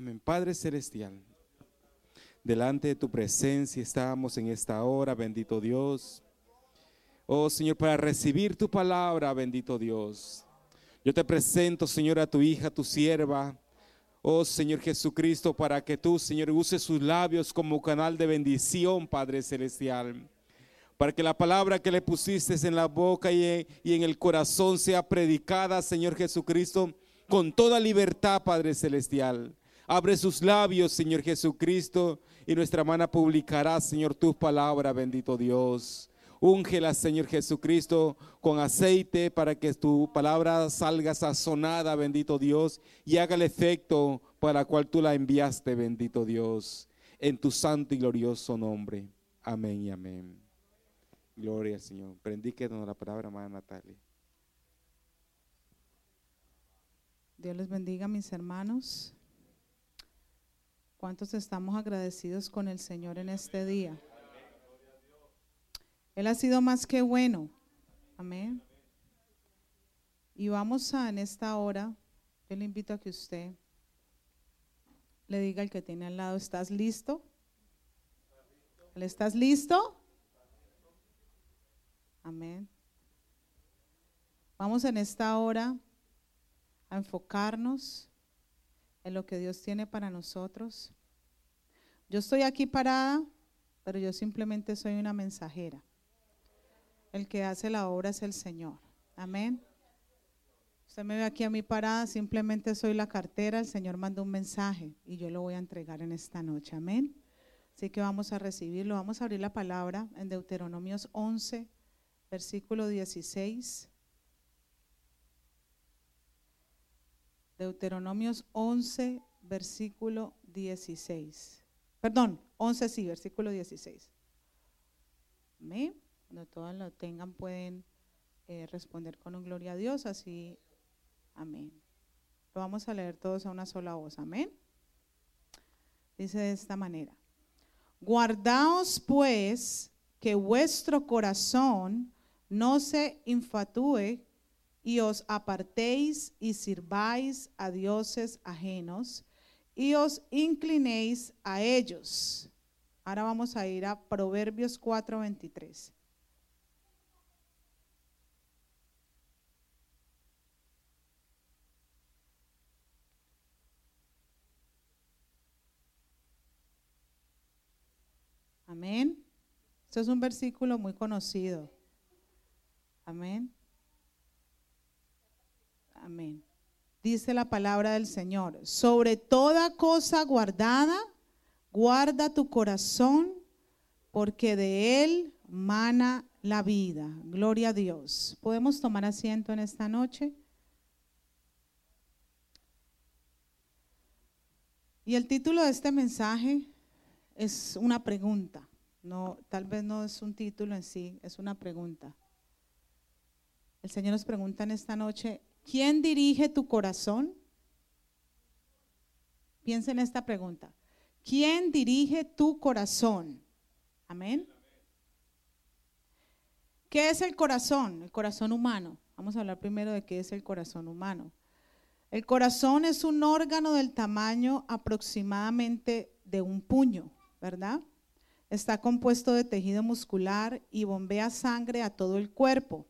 Amén. Padre Celestial, delante de tu presencia estamos en esta hora, bendito Dios. Oh Señor, para recibir tu palabra, bendito Dios. Yo te presento, Señor, a tu hija, tu sierva. Oh Señor Jesucristo, para que tú, Señor, uses sus labios como canal de bendición, Padre Celestial. Para que la palabra que le pusiste en la boca y en, el corazón sea predicada, Señor Jesucristo, con toda libertad, Padre Celestial. Abre sus labios, Señor Jesucristo, y nuestra mano publicará, Señor, tu palabra, bendito Dios. Úngela, Señor Jesucristo, con aceite para que tu palabra salga sazonada, bendito Dios, y haga el efecto para el cual tú la enviaste, bendito Dios, en tu santo y glorioso nombre. Amén y amén. Gloria al Señor. Prendíquenos la palabra, hermana Natalia. Dios les bendiga, mis hermanos. ¿Cuántos estamos agradecidos con el Señor en este día? Él ha sido más que bueno. Amén. Y vamos a en esta hora, yo le invito a que usted le diga al que tiene al lado, ¿estás listo? ¿Estás listo? Amén. Vamos en esta hora a enfocarnos en lo que Dios tiene para nosotros. Yo estoy aquí parada, pero yo simplemente soy una mensajera. El que hace la obra es el Señor. Amén. Usted me ve aquí a mi parada, simplemente soy la cartera, el Señor mandó un mensaje y yo lo voy a entregar en esta noche. Amén. Así que vamos a recibirlo. Vamos a abrir la palabra en Deuteronomios 11, versículo 16. Deuteronomios 11, versículo 16. Perdón, 11 sí, versículo 16. Amén. Cuando todos lo tengan pueden eh, responder con un gloria a Dios, así, amén. Lo vamos a leer todos a una sola voz, amén. Dice de esta manera, guardaos pues que vuestro corazón no se infatúe y os apartéis y sirváis a dioses ajenos y os inclinéis a ellos. Ahora vamos a ir a Proverbios 4:23. Amén. Esto es un versículo muy conocido. Amén. Dice la palabra del Señor, sobre toda cosa guardada, guarda tu corazón, porque de él mana la vida. Gloria a Dios. ¿Podemos tomar asiento en esta noche? Y el título de este mensaje es una pregunta. No, tal vez no es un título en sí, es una pregunta. El Señor nos pregunta en esta noche, ¿quién dirige tu corazón? Piensa en esta pregunta. ¿Quién dirige tu corazón? Amén. ¿Qué es el corazón? El corazón humano. Vamos a hablar primero de qué es el corazón humano. El corazón es un órgano del tamaño aproximadamente de un puño. ¿verdad? Está compuesto de tejido muscular y bombea sangre a todo el cuerpo.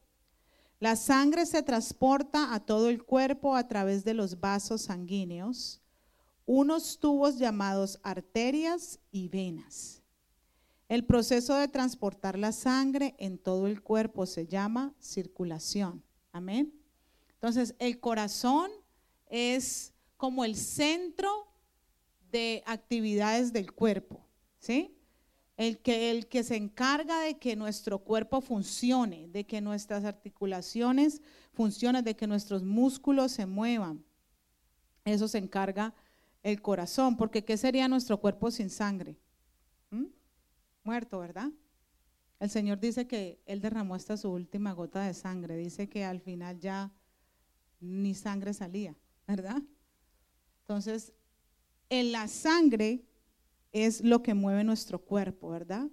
La sangre se transporta a todo el cuerpo a través de los vasos sanguíneos, unos tubos llamados arterias y venas. El proceso de transportar la sangre en todo el cuerpo se llama circulación. Amén. Entonces, el corazón es como el centro de actividades del cuerpo. ¿sí? El que, el que se encarga de que nuestro cuerpo funcione, de que nuestras articulaciones funcionen, de que nuestros músculos se muevan. Eso se encarga el corazón, porque ¿qué sería nuestro cuerpo sin sangre? ¿Mm? Muerto, ¿verdad? El Señor dice que Él derramó hasta su última gota de sangre. Dice que al final ya ni sangre salía, ¿verdad? Entonces, en la sangre es lo que mueve nuestro cuerpo, ¿verdad?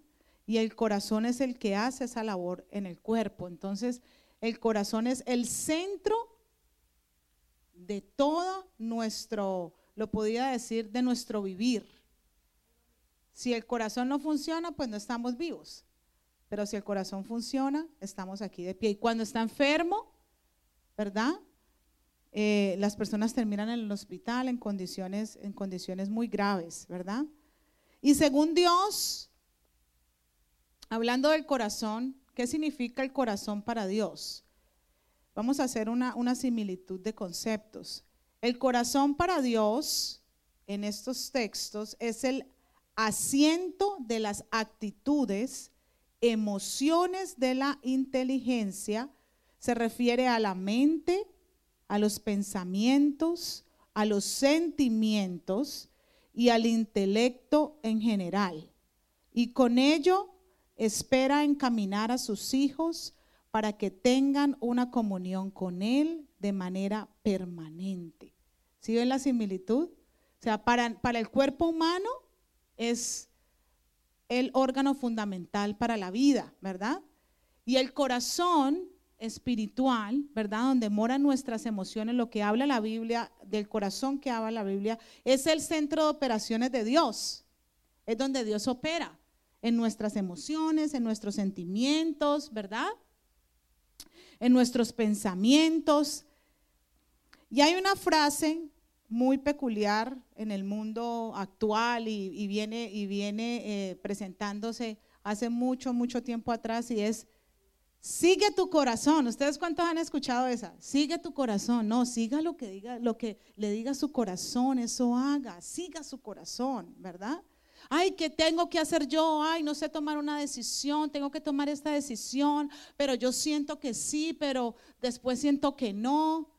Y el corazón es el que hace esa labor en el cuerpo. Entonces, el corazón es el centro de todo nuestro, lo podía decir de nuestro vivir. Si el corazón no funciona, pues no estamos vivos. Pero si el corazón funciona, estamos aquí de pie. Y cuando está enfermo, ¿verdad? Eh, las personas terminan en el hospital en condiciones, en condiciones muy graves, ¿verdad? Y según Dios, hablando del corazón, ¿qué significa el corazón para Dios? Vamos a hacer una, una similitud de conceptos. El corazón para Dios en estos textos es el asiento de las actitudes, emociones de la inteligencia, se refiere a la mente, a los pensamientos, a los sentimientos y al intelecto en general. Y con ello espera encaminar a sus hijos para que tengan una comunión con Él de manera permanente. ¿Sí ven la similitud? O sea, para, para el cuerpo humano es el órgano fundamental para la vida, ¿verdad? Y el corazón espiritual, ¿verdad? Donde moran nuestras emociones, lo que habla la Biblia, del corazón que habla la Biblia, es el centro de operaciones de Dios. Es donde Dios opera, en nuestras emociones, en nuestros sentimientos, ¿verdad? En nuestros pensamientos. Y hay una frase muy peculiar en el mundo actual y, viene, y viene eh, presentándose hace mucho, mucho tiempo atrás y es Sigue tu corazón. ¿Ustedes cuántos han escuchado esa? Sigue tu corazón. No, siga lo que diga, lo que le diga su corazón, eso haga. Siga su corazón, ¿verdad? Ay, ¿qué tengo que hacer yo? Ay, no sé tomar una decisión, tengo que tomar esta decisión, pero yo siento que sí, pero después siento que no.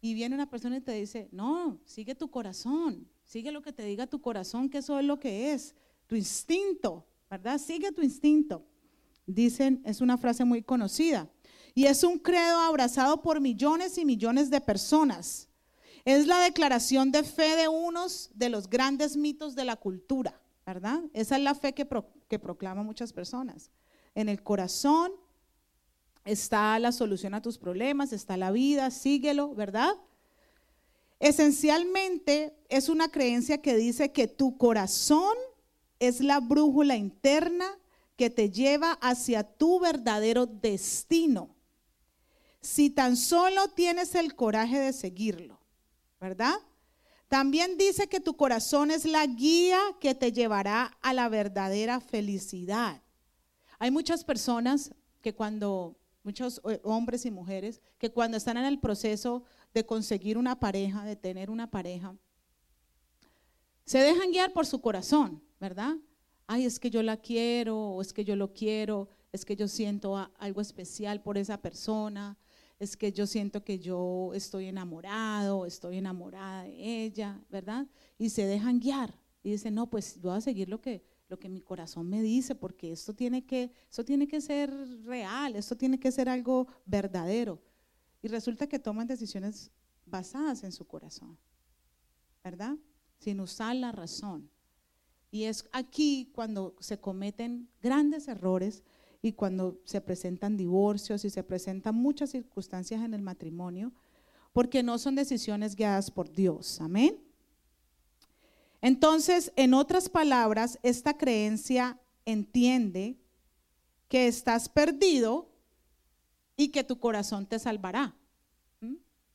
Y viene una persona y te dice, no, sigue tu corazón, sigue lo que te diga tu corazón, que eso es lo que es, tu instinto, ¿verdad? Sigue tu instinto. Dicen, es una frase muy conocida. Y es un credo abrazado por millones y millones de personas. Es la declaración de fe de unos de los grandes mitos de la cultura, ¿verdad? Esa es la fe que, que proclaman muchas personas. En el corazón está la solución a tus problemas, está la vida, síguelo, ¿verdad? Esencialmente es una creencia que dice que tu corazón es la brújula interna que te lleva hacia tu verdadero destino. Si tan solo tienes el coraje de seguirlo, ¿verdad? También dice que tu corazón es la guía que te llevará a la verdadera felicidad. Hay muchas personas que cuando, muchos eh, hombres y mujeres, que cuando están en el proceso de conseguir una pareja, de tener una pareja, se dejan guiar por su corazón, ¿verdad? Ay, es que yo la quiero, o es que yo lo quiero, es que yo siento algo especial por esa persona, es que yo siento que yo estoy enamorado, estoy enamorada de ella, ¿verdad? Y se dejan guiar y dicen, no, pues voy a seguir lo que, lo que mi corazón me dice, porque esto tiene, que, esto tiene que ser real, esto tiene que ser algo verdadero. Y resulta que toman decisiones basadas en su corazón, ¿verdad? Sin usar la razón. Y es aquí cuando se cometen grandes errores y cuando se presentan divorcios y se presentan muchas circunstancias en el matrimonio, porque no son decisiones guiadas por Dios. Amén. Entonces, en otras palabras, esta creencia entiende que estás perdido y que tu corazón te salvará.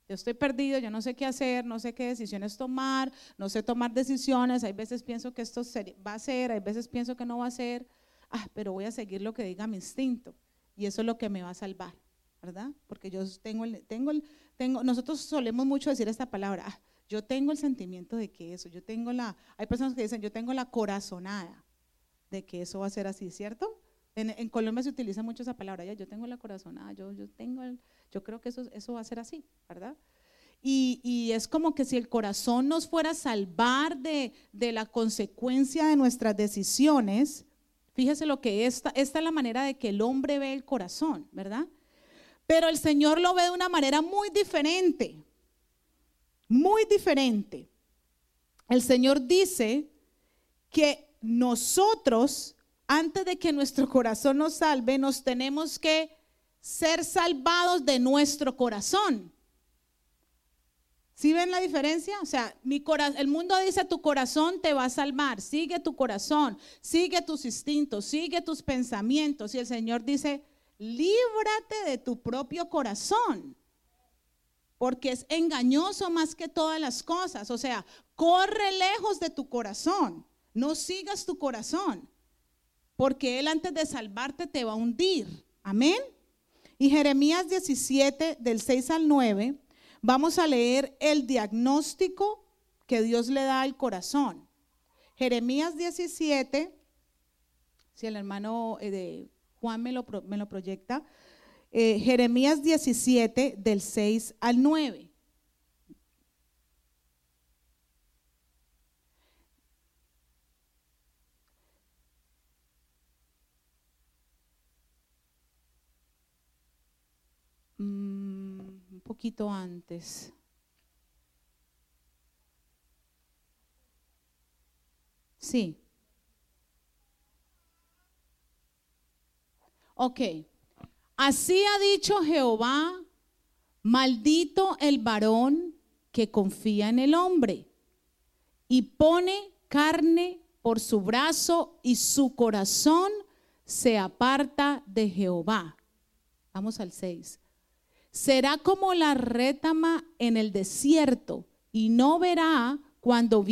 Yo estoy perdido, yo no sé qué hacer, no sé qué decisiones tomar, no sé tomar decisiones. Hay veces pienso que esto va a ser, hay veces pienso que no va a ser. Ah, pero voy a seguir lo que diga mi instinto y eso es lo que me va a salvar, ¿verdad? Porque yo tengo el, tengo el, tengo, nosotros solemos mucho decir esta palabra. Ah, yo tengo el sentimiento de que eso, yo tengo la, hay personas que dicen, yo tengo la corazonada de que eso va a ser así, ¿cierto? En, Colombia se utiliza mucho esa palabra, ya, yo tengo la corazonada, yo, yo tengo el, yo creo que eso, eso va a ser así, ¿verdad? Y, es como que si el corazón nos fuera a salvar de, la consecuencia de nuestras decisiones, fíjese lo que esta, esta es la manera de que el hombre ve el corazón, ¿verdad? Pero el Señor lo ve de una manera muy diferente, muy diferente. El Señor dice que nosotros, antes de que nuestro corazón nos salve, nos tenemos que ser salvados de nuestro corazón. ¿Sí ven la diferencia? O sea, mi el mundo dice tu corazón te va a salvar, sigue tu corazón, sigue tus instintos, sigue tus pensamientos. Y el Señor dice, líbrate de tu propio corazón, porque es engañoso más que todas las cosas. O sea, corre lejos de tu corazón, no sigas tu corazón, porque Él antes de salvarte te va a hundir. Amén. Y Jeremías 17, del 6 al 9 Vamos a leer el diagnóstico que Dios le da al corazón. Jeremías 17, si el hermano eh, de Juan me lo, me lo proyecta, eh, Jeremías 17 del 6 al 9. Poquito antes. Sí. Ok. Así ha dicho Jehová, maldito el varón que confía en el hombre y pone carne por su brazo y su corazón se aparta de Jehová. Vamos al 6 será como la rétama en el desierto y no verá cuando,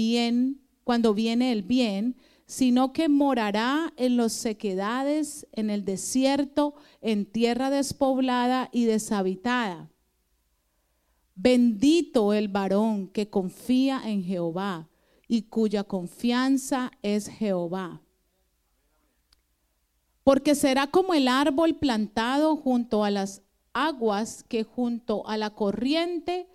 cuando viene el bien, sino que morará en las sequedades, en el desierto, en tierra despoblada y deshabitada. Bendito el varón que confía en Jehová y cuya confianza es Jehová. Porque será como el árbol plantado junto a las aguas que junto a la corriente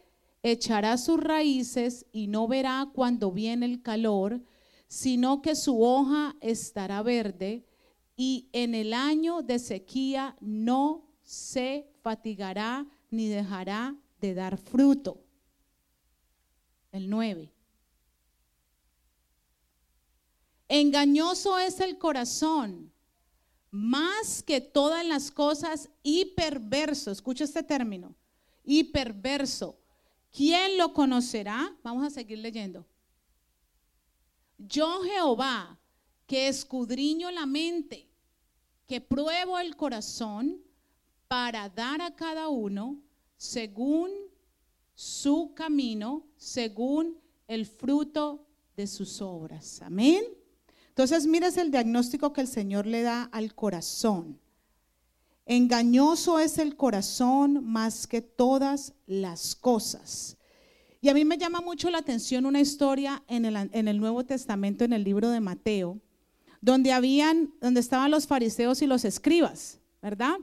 echará sus raíces y no verá cuando viene el calor, sino que su hoja estará verde y en el año de sequía no se fatigará ni dejará de dar fruto. El 9. Engañoso es el corazón más que todas las cosas y perverso. Escucha este término, y perverso. ¿Quién lo conocerá? Vamos a seguir leyendo. Yo Jehová, que escudriño la mente, que pruebo el corazón para dar a cada uno según su camino, según el fruto de sus obras. Amén. Entonces, mires el diagnóstico que el Señor le da al corazón. Engañoso es el corazón más que todas las cosas. Y a mí me llama mucho la atención una historia en el, en el Nuevo Testamento, en el libro de Mateo, donde habían, donde estaban los fariseos y los escribas, ¿verdad?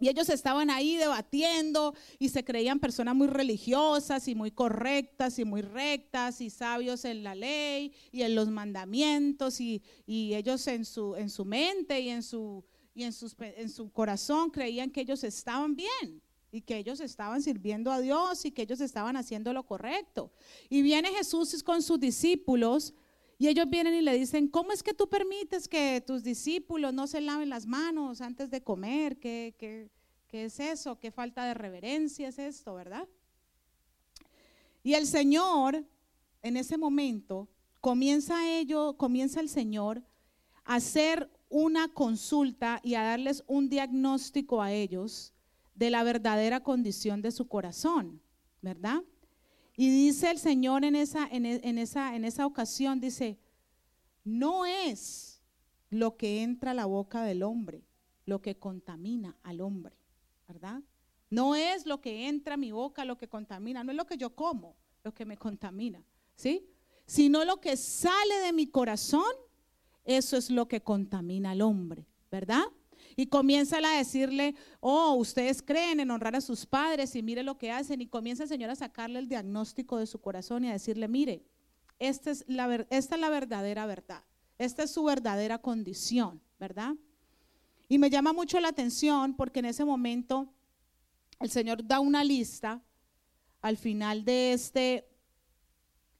Y ellos estaban ahí debatiendo y se creían personas muy religiosas y muy correctas y muy rectas y sabios en la ley y en los mandamientos y, ellos en su, en su mente y, en su, y en, sus, en su corazón creían que ellos estaban bien y que ellos estaban sirviendo a Dios y que ellos estaban haciendo lo correcto. Y viene Jesús con sus discípulos y ellos vienen y le dicen, ¿cómo es que tú permites que tus discípulos no se laven las manos antes de comer? ¿Qué, qué, qué es eso? ¿Qué falta de reverencia es esto, verdad? Y el Señor, en ese momento, comienza ello, comienza el Señor a hacer una consulta y a darles un diagnóstico a ellos de la verdadera condición de su corazón, ¿verdad? Y dice el Señor en esa, en, esa, en esa ocasión, dice, no es lo que entra a la boca del hombre lo que contamina al hombre, ¿verdad? No es lo que entra a mi boca lo que contamina, no es lo que yo como lo que me contamina, ¿sí? Sino lo que sale de mi corazón, eso es lo que contamina al hombre, ¿verdad? Y comienza a decirle, oh, ustedes creen en honrar a sus padres y mire lo que hacen. Y comienza el Señor a sacarle el diagnóstico de su corazón y a decirle, mire, esta es la, esta es la verdadera verdad. Esta es su verdadera condición, ¿verdad? Y me llama mucho la atención porque en ese momento el Señor da una lista al final de este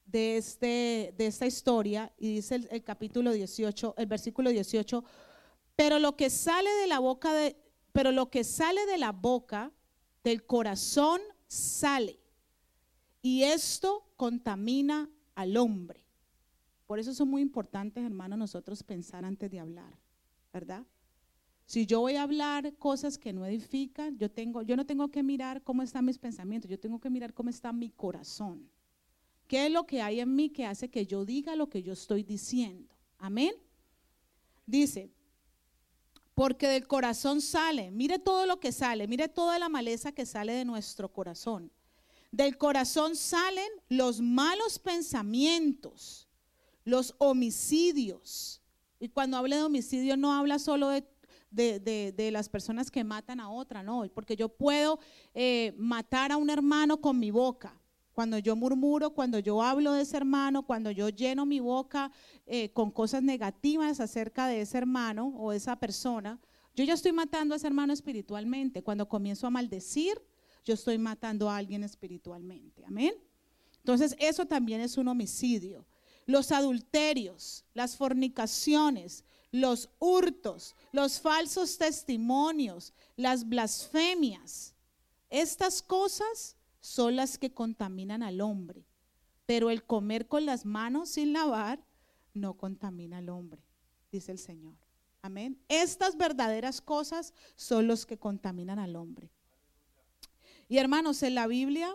de, este, de esta historia y dice el capítulo 18, el versículo 18, pero lo que sale de la boca de, pero lo que sale de la boca del corazón sale. Y esto contamina al hombre. Por eso son muy importantes, hermanos, nosotros pensar antes de hablar, ¿verdad? Si yo voy a hablar cosas que no edifican, yo, tengo, yo no tengo que mirar cómo están mis pensamientos, yo tengo que mirar cómo está mi corazón. ¿Qué es lo que hay en mí que hace que yo diga lo que yo estoy diciendo? Amén. Dice, porque del corazón sale, mire todo lo que sale, mire toda la maleza que sale de nuestro corazón. Del corazón salen los malos pensamientos, los homicidios. Y cuando habla de homicidio no habla solo de de, las personas que matan a otra, no, porque yo puedo eh, matar a un hermano con mi boca. Cuando yo murmuro, cuando yo hablo de ese hermano, cuando yo lleno mi boca eh, con cosas negativas acerca de ese hermano o esa persona, yo ya estoy matando a ese hermano espiritualmente. Cuando comienzo a maldecir, yo estoy matando a alguien espiritualmente. Amén. Entonces, eso también es un homicidio. Los adulterios, las fornicaciones, los hurtos, los falsos testimonios, las blasfemias. Estas cosas son las que contaminan al hombre. Pero el comer con las manos sin lavar no contamina al hombre, dice el Señor. Amén. Estas verdaderas cosas son los que contaminan al hombre. Y hermanos, en la Biblia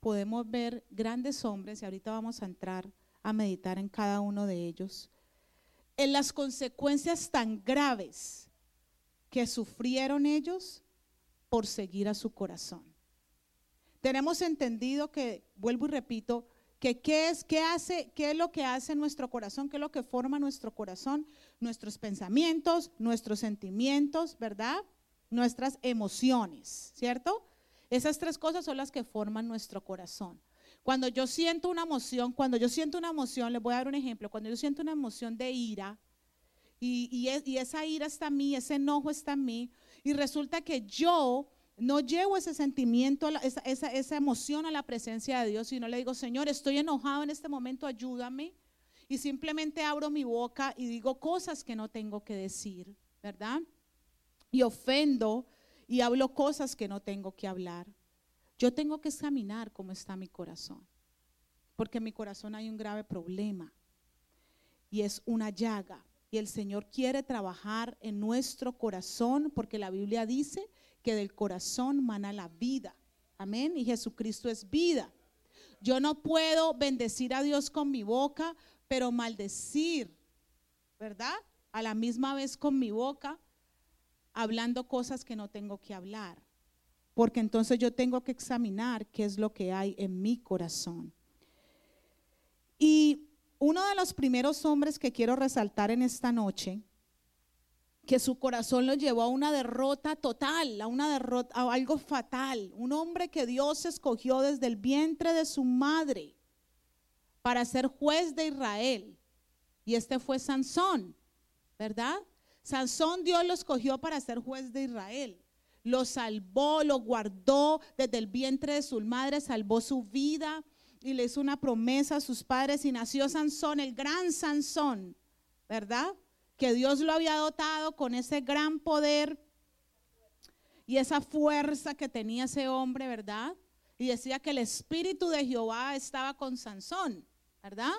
podemos ver grandes hombres, y ahorita vamos a entrar a meditar en cada uno de ellos, en las consecuencias tan graves que sufrieron ellos por seguir a su corazón. Tenemos entendido que, vuelvo y repito, que qué es, qué hace, qué es lo que hace nuestro corazón, qué es lo que forma nuestro corazón, nuestros pensamientos, nuestros sentimientos, ¿verdad? Nuestras emociones, ¿cierto? Esas tres cosas son las que forman nuestro corazón. Cuando yo siento una emoción, cuando yo siento una emoción, les voy a dar un ejemplo, cuando yo siento una emoción de ira, y, esa ira está en mí, ese enojo está en mí, y resulta que yo no llevo ese sentimiento, esa, esa, emoción a la presencia de Dios, sino le digo, Señor, estoy enojado en este momento, ayúdame. Y simplemente abro mi boca y digo cosas que no tengo que decir, ¿verdad? Y ofendo y hablo cosas que no tengo que hablar. Yo tengo que examinar cómo está mi corazón, porque en mi corazón hay un grave problema y es una llaga. Y el Señor quiere trabajar en nuestro corazón, porque la Biblia dice que del corazón mana la vida. Amén. Y Jesucristo es vida. Yo no puedo bendecir a Dios con mi boca, pero maldecir, ¿verdad? A la misma vez con mi boca, hablando cosas que no tengo que hablar porque entonces yo tengo que examinar qué es lo que hay en mi corazón. Y uno de los primeros hombres que quiero resaltar en esta noche, que su corazón lo llevó a una derrota total, a una derrota, a algo fatal, un hombre que Dios escogió desde el vientre de su madre para ser juez de Israel. Y este fue Sansón, ¿verdad? Sansón Dios lo escogió para ser juez de Israel lo salvó, lo guardó desde el vientre de su madre, salvó su vida y le hizo una promesa a sus padres y nació Sansón, el gran Sansón, ¿verdad? Que Dios lo había dotado con ese gran poder y esa fuerza que tenía ese hombre, ¿verdad? Y decía que el espíritu de Jehová estaba con Sansón, ¿verdad?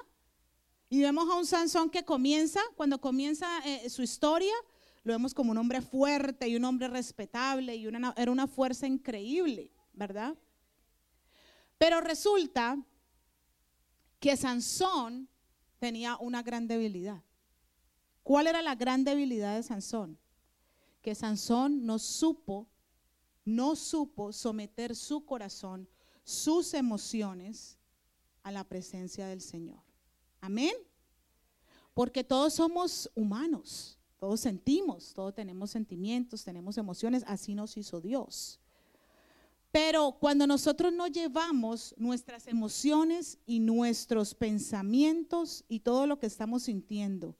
Y vemos a un Sansón que comienza, cuando comienza eh, su historia, lo vemos como un hombre fuerte y un hombre respetable y era una fuerza increíble, ¿verdad? Pero resulta que Sansón tenía una gran debilidad. ¿Cuál era la gran debilidad de Sansón? Que Sansón no supo, no supo someter su corazón, sus emociones a la presencia del Señor. Amén. Porque todos somos humanos. Todos sentimos, todos tenemos sentimientos, tenemos emociones, así nos hizo Dios. Pero cuando nosotros no llevamos nuestras emociones y nuestros pensamientos y todo lo que estamos sintiendo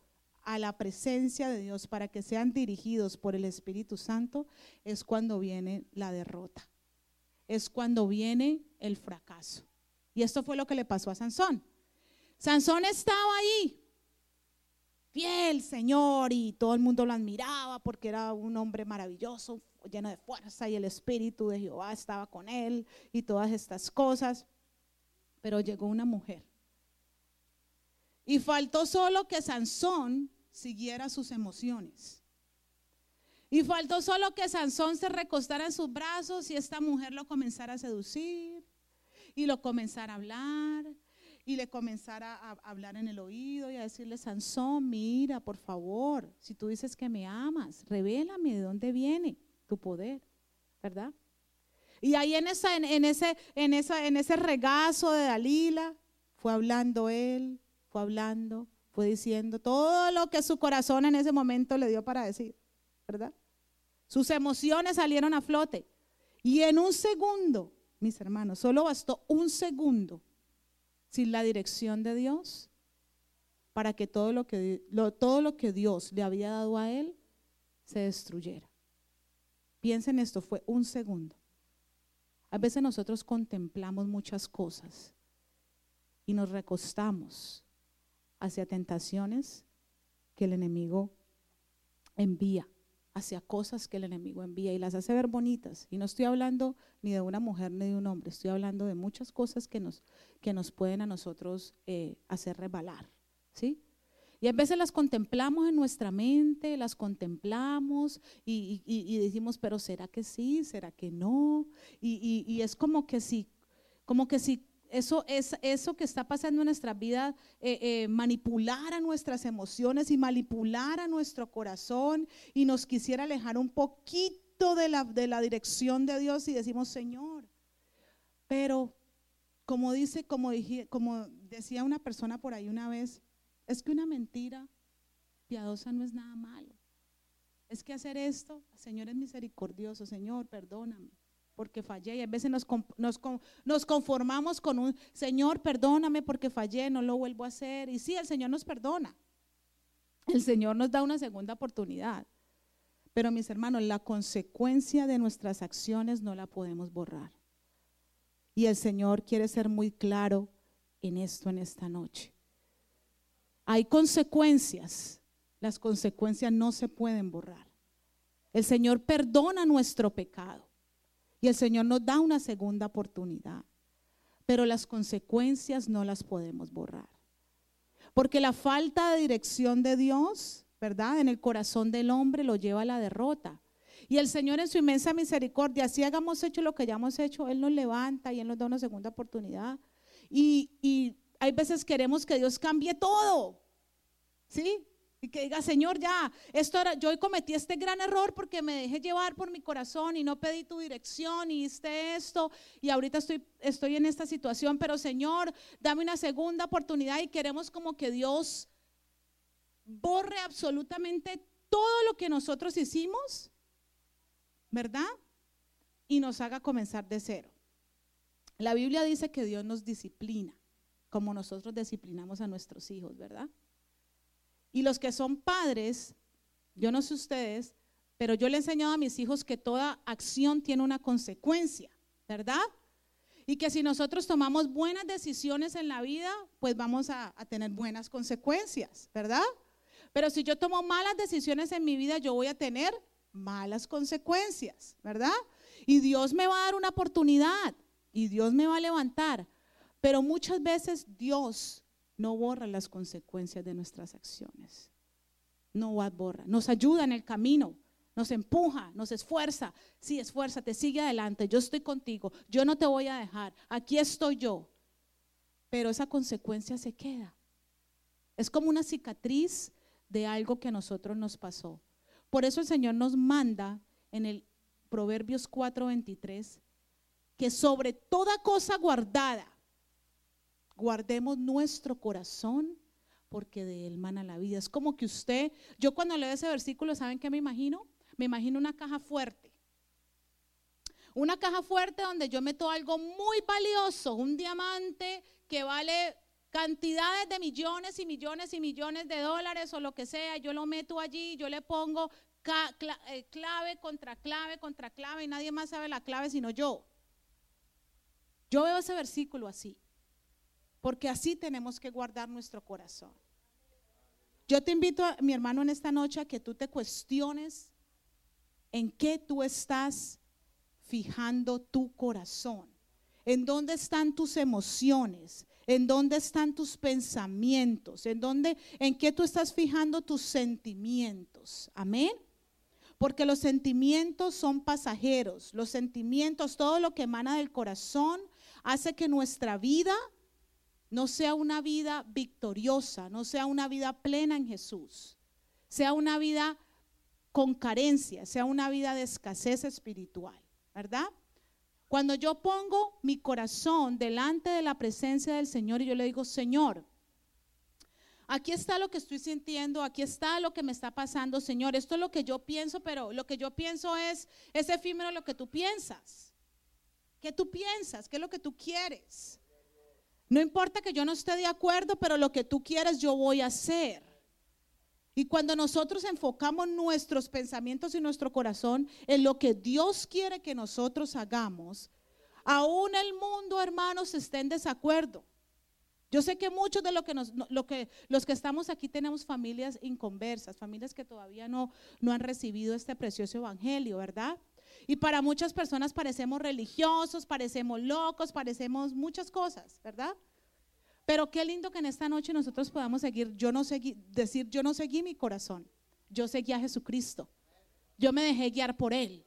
a la presencia de Dios para que sean dirigidos por el Espíritu Santo, es cuando viene la derrota. Es cuando viene el fracaso. Y esto fue lo que le pasó a Sansón. Sansón estaba ahí, fiel Señor y todo el mundo lo admiraba porque era un hombre maravilloso, lleno de fuerza y el Espíritu de Jehová estaba con él y todas estas cosas. Pero llegó una mujer. Y faltó solo que Sansón siguiera sus emociones. Y faltó solo que Sansón se recostara en sus brazos y esta mujer lo comenzara a seducir y lo comenzara a hablar y le comenzara a hablar en el oído y a decirle, Sansón, mira, por favor, si tú dices que me amas, revélame de dónde viene tu poder, ¿verdad? Y ahí en, esa, en, ese, en, esa, en ese regazo de Dalila fue hablando él, fue hablando, fue diciendo todo lo que su corazón en ese momento le dio para decir, ¿verdad? Sus emociones salieron a flote. Y en un segundo, mis hermanos, solo bastó un segundo sin la dirección de Dios para que todo lo que, todo lo que Dios le había dado a él se destruyera. Piensen esto, fue un segundo. A veces nosotros contemplamos muchas cosas y nos recostamos hacia tentaciones que el enemigo envía, hacia cosas que el enemigo envía y las hace ver bonitas. Y no estoy hablando ni de una mujer ni de un hombre, estoy hablando de muchas cosas que nos, que nos pueden a nosotros eh, hacer rebalar. ¿sí? Y a veces las contemplamos en nuestra mente, las contemplamos y, decimos, pero ¿será que sí? ¿Será que no? Y, es como que si, como que si eso, es, eso que está pasando en nuestra vida eh, eh, manipulara nuestras emociones y manipulara nuestro corazón y nos quisiera alejar un poquito de la, de la dirección de Dios y decimos, Señor, pero como dice, como, dije, como decía una persona por ahí una vez, es que una mentira piadosa no es nada malo. Es que hacer esto, Señor es misericordioso, Señor, perdóname, porque fallé. Y a veces nos, nos, conformamos con un, Señor, perdóname porque fallé, no lo vuelvo a hacer. Y sí, el Señor nos perdona. El Señor nos da una segunda oportunidad. Pero mis hermanos, la consecuencia de nuestras acciones no la podemos borrar. Y el Señor quiere ser muy claro en esto en esta noche. Hay consecuencias. Las consecuencias no se pueden borrar. El Señor perdona nuestro pecado y el Señor nos da una segunda oportunidad. Pero las consecuencias no las podemos borrar. Porque la falta de dirección de Dios, ¿verdad? En el corazón del hombre lo lleva a la derrota. Y el Señor en su inmensa misericordia, si hagamos hecho lo que ya hemos hecho, Él nos levanta y Él nos da una segunda oportunidad. Y, y hay veces queremos que Dios cambie todo. ¿Sí? Y que diga, Señor, ya, esto era, yo cometí este gran error porque me dejé llevar por mi corazón y no pedí tu dirección y hice esto y ahorita estoy, estoy en esta situación, pero Señor, dame una segunda oportunidad y queremos como que Dios borre absolutamente todo lo que nosotros hicimos, ¿verdad? Y nos haga comenzar de cero. La Biblia dice que Dios nos disciplina como nosotros disciplinamos a nuestros hijos, ¿verdad? Y los que son padres, yo no sé ustedes, pero yo le he enseñado a mis hijos que toda acción tiene una consecuencia, ¿verdad? Y que si nosotros tomamos buenas decisiones en la vida, pues vamos a, tener buenas consecuencias, ¿verdad? Pero si yo tomo malas decisiones en mi vida, yo voy a tener malas consecuencias, ¿verdad? Y Dios me va a dar una oportunidad y Dios me va a levantar. Pero muchas veces Dios no borra las consecuencias de nuestras acciones. No borra. Nos ayuda en el camino, nos empuja, nos esfuerza. Sí, esfuérzate, sigue adelante. Yo estoy contigo. Yo no te voy a dejar. Aquí estoy yo. Pero esa consecuencia se queda. Es como una cicatriz de algo que a nosotros nos pasó. Por eso el Señor nos manda en el Proverbios 4:23 que sobre toda cosa guardada guardemos nuestro corazón porque de él mana la vida. Es como que usted, yo cuando leo ese versículo, ¿saben qué me imagino? Me imagino una caja fuerte. Una caja fuerte donde yo meto algo muy valioso, un diamante que vale cantidades de millones y millones y millones de dólares o lo que sea, yo lo meto allí, yo le pongo eh, clave contra clave contra clave y nadie más sabe la clave sino yo. Yo veo ese versículo así porque así tenemos que guardar nuestro corazón. Yo te invito, a, mi hermano, en esta noche a que tú te cuestiones en qué tú estás fijando tu corazón, ¿En dónde están tus emociones? ¿En dónde están tus pensamientos? ¿En dónde en qué tú estás fijando tus sentimientos? Amén. Porque los sentimientos son pasajeros. Los sentimientos, todo lo que emana del corazón hace que nuestra vida no sea una vida victoriosa, no sea una vida plena en Jesús. Sea una vida con carencia, sea una vida de escasez espiritual, ¿verdad? Cuando yo pongo mi corazón delante de la presencia del Señor y yo le digo, Señor, aquí está lo que estoy sintiendo, aquí está lo que me está pasando, Señor, esto es lo que yo pienso, pero lo que yo pienso es, es efímero lo que tú piensas. ¿Qué tú piensas? ¿Qué es lo que tú quieres? No importa que yo no esté de acuerdo, pero lo que tú quieres yo voy a hacer. Y cuando nosotros enfocamos nuestros pensamientos y nuestro corazón en lo que Dios quiere que nosotros hagamos, aún el mundo, hermanos, esté en desacuerdo. Yo sé que muchos de lo que lo que, los que estamos aquí tenemos familias inconversas, familias que todavía no, no han recibido este precioso evangelio, ¿verdad? Y para muchas personas parecemos religiosos, parecemos locos, parecemos muchas cosas, ¿verdad? Pero qué lindo que en esta noche nosotros podamos seguir, yo no seguí, decir, yo no seguí mi corazón, yo seguí a Jesucristo. Yo me dejé guiar por Él.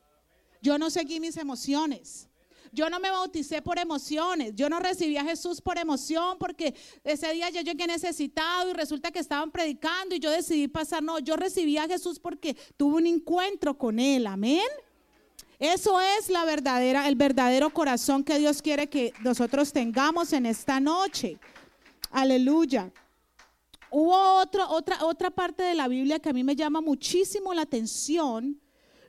Yo no seguí mis emociones. Yo no me bauticé por emociones. Yo no recibí a Jesús por emoción porque ese día yo llegué necesitado y resulta que estaban predicando y yo decidí pasar. No, yo recibí a Jesús porque tuve un encuentro con Él. Amén. Eso es la verdadera, el verdadero corazón que Dios quiere que nosotros tengamos en esta noche. Aleluya. Hubo otra, otra, otra parte de la Biblia que a mí me llama muchísimo la atención,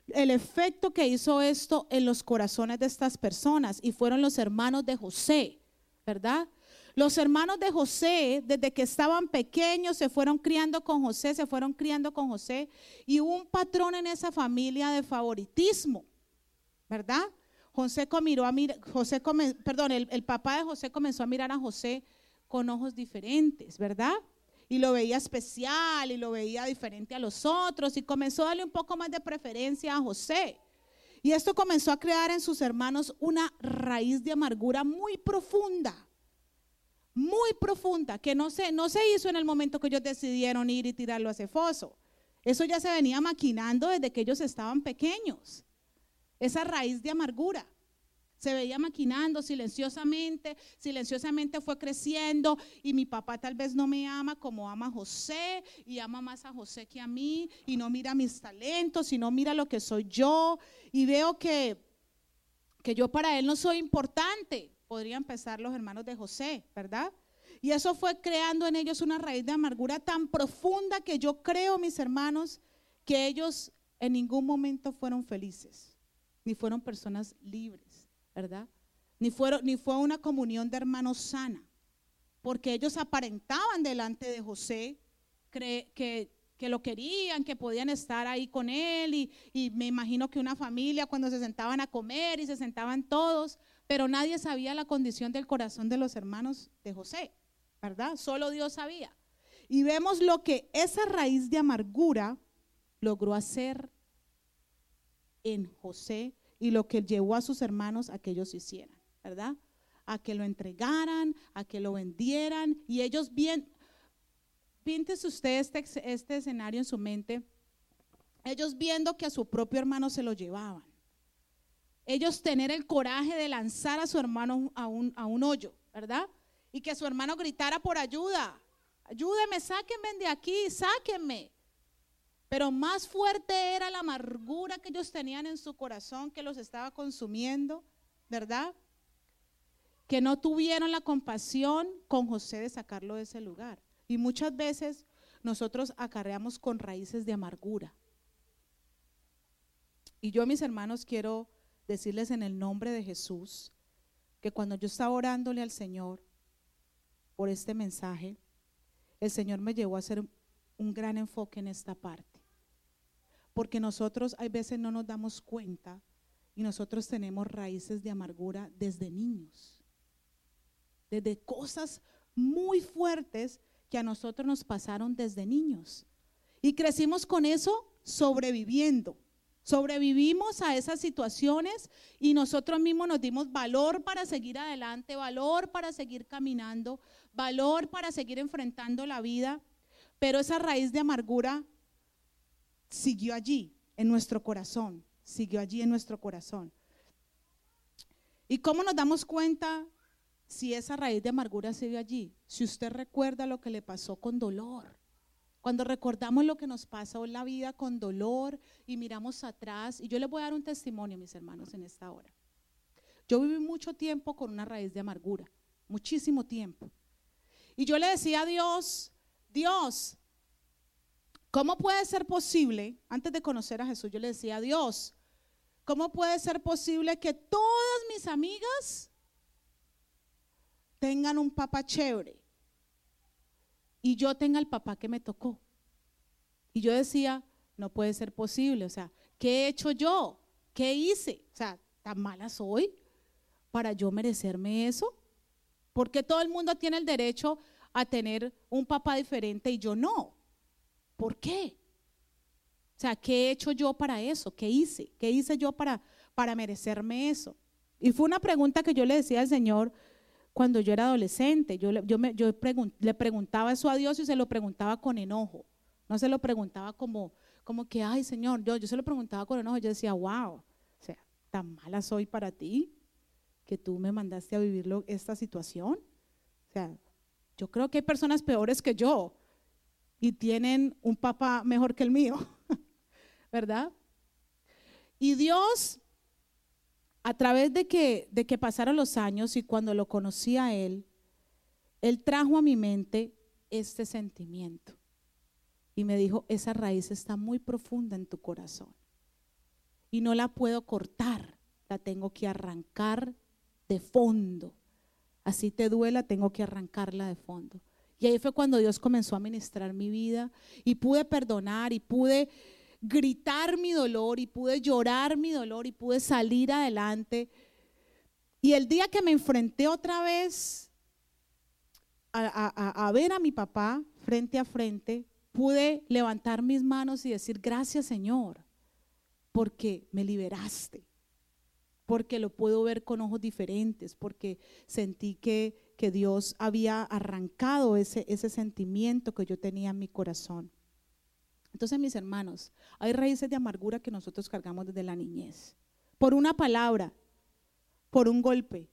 el efecto que hizo esto en los corazones de estas personas, y fueron los hermanos de José, ¿verdad? Los hermanos de José, desde que estaban pequeños, se fueron criando con José, se fueron criando con José, y hubo un patrón en esa familia de favoritismo, ¿verdad? José, miró a José perdón, el, el papá de José comenzó a mirar a José con ojos diferentes, ¿verdad? Y lo veía especial y lo veía diferente a los otros y comenzó a darle un poco más de preferencia a José. Y esto comenzó a crear en sus hermanos una raíz de amargura muy profunda, muy profunda, que no se, no se hizo en el momento que ellos decidieron ir y tirarlo a ese foso. Eso ya se venía maquinando desde que ellos estaban pequeños. Esa raíz de amargura. Se veía maquinando silenciosamente, silenciosamente fue creciendo y mi papá tal vez no me ama como ama a José y ama más a José que a mí y no mira mis talentos y no mira lo que soy yo y veo que, que yo para él no soy importante. Podrían empezar los hermanos de José, ¿verdad? Y eso fue creando en ellos una raíz de amargura tan profunda que yo creo, mis hermanos, que ellos en ningún momento fueron felices, ni fueron personas libres. ¿verdad? Ni, fueron, ni fue una comunión de hermanos sana, porque ellos aparentaban delante de José que, que, lo querían, que podían estar ahí con él, y, y me imagino que una familia cuando se sentaban a comer y se sentaban todos, pero nadie sabía la condición del corazón de los hermanos de José, ¿verdad? Solo Dios sabía. Y vemos lo que esa raíz de amargura logró hacer en José y lo que llevó a sus hermanos a que ellos hicieran, ¿verdad? A que lo entregaran, a que lo vendieran y ellos bien, píntese usted este, este escenario en su mente, ellos viendo que a su propio hermano se lo llevaban, ellos tener el coraje de lanzar a su hermano a un, a un hoyo, ¿verdad? Y que su hermano gritara por ayuda, ayúdeme, sáquenme de aquí, sáquenme. Pero más fuerte era la amargura que ellos tenían en su corazón que los estaba consumiendo, ¿verdad? Que no tuvieron la compasión con José de sacarlo de ese lugar. Y muchas veces nosotros acarreamos con raíces de amargura. Y yo, mis hermanos, quiero decirles en el nombre de Jesús que cuando yo estaba orándole al Señor por este mensaje, el Señor me llevó a hacer un gran enfoque en esta parte. Porque nosotros hay veces no nos damos cuenta y nosotros tenemos raíces de amargura desde niños. Desde cosas muy fuertes que a nosotros nos pasaron desde niños. Y crecimos con eso sobreviviendo. Sobrevivimos a esas situaciones y nosotros mismos nos dimos valor para seguir adelante, valor para seguir caminando, valor para seguir enfrentando la vida, pero esa raíz de amargura siguió allí, en nuestro corazón, siguió allí en nuestro corazón. ¿Y cómo nos damos cuenta si esa raíz de amargura sigue allí? Si usted recuerda lo que le pasó con dolor. Cuando recordamos lo que nos pasó en la vida con dolor y miramos atrás, y yo les voy a dar un testimonio, mis hermanos, en esta hora. Yo viví mucho tiempo con una raíz de amargura, muchísimo tiempo. Y yo le decía a Dios, Dios, ¿cómo puede ser posible, antes de conocer a Jesús, yo le decía a Dios, ¿cómo puede ser posible que todas mis amigas tengan un papá chévere? y yo tenga el papá que me tocó. Y yo decía, no puede ser posible, o sea, ¿qué he hecho yo? ¿Qué hice? O sea, ¿tan mala soy para yo merecerme eso? Porque todo el mundo tiene el derecho a tener un papá diferente y yo no. ¿Por qué? O sea, ¿qué he hecho yo para eso? ¿Qué hice? ¿Qué hice yo para, para merecerme eso? Y fue una pregunta que yo le decía al Señor, cuando yo era adolescente. Yo, yo, me, yo le preguntaba eso a Dios y se lo preguntaba con enojo. No se lo preguntaba como, como que, ay Señor, yo, yo se lo preguntaba con enojo. Yo decía, wow, o sea, tan mala soy para ti que tú me mandaste a vivir esta situación. O sea, yo creo que hay personas peores que yo y tienen un papá mejor que el mío, ¿verdad? Y Dios a través de que, de que pasaron los años y cuando lo conocí a él, él trajo a mi mente este sentimiento. Y me dijo, esa raíz está muy profunda en tu corazón. Y no la puedo cortar, la tengo que arrancar de fondo. Así te duela, tengo que arrancarla de fondo. Y ahí fue cuando Dios comenzó a ministrar mi vida y pude perdonar y pude gritar mi dolor y pude llorar mi dolor y pude salir adelante. Y el día que me enfrenté otra vez a, ver a mi papá frente a frente, pude levantar mis manos y decir, gracias Señor, porque me liberaste, porque lo puedo ver con ojos diferentes, porque sentí que, Dios había arrancado ese, ese sentimiento que yo tenía en mi corazón. Entonces, mis hermanos, hay raíces de amargura que nosotros cargamos desde la niñez. Por una palabra, por un golpe,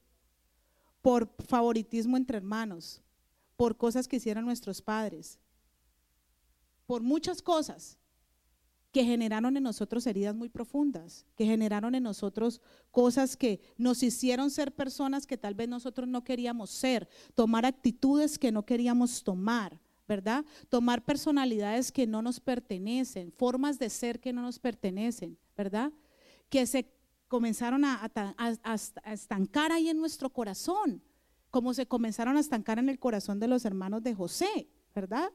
por favoritismo entre hermanos, por cosas que hicieron nuestros padres, por muchas cosas que generaron en nosotros heridas muy profundas, que generaron en nosotros cosas que nos hicieron ser personas que tal vez nosotros no queríamos ser, tomar actitudes que no queríamos tomar. ¿verdad? Tomar personalidades que no nos pertenecen, formas de ser que no nos pertenecen, ¿verdad? Que se comenzaron a, estancar ahí en nuestro corazón, como se comenzaron a estancar en el corazón de los hermanos de José, ¿verdad?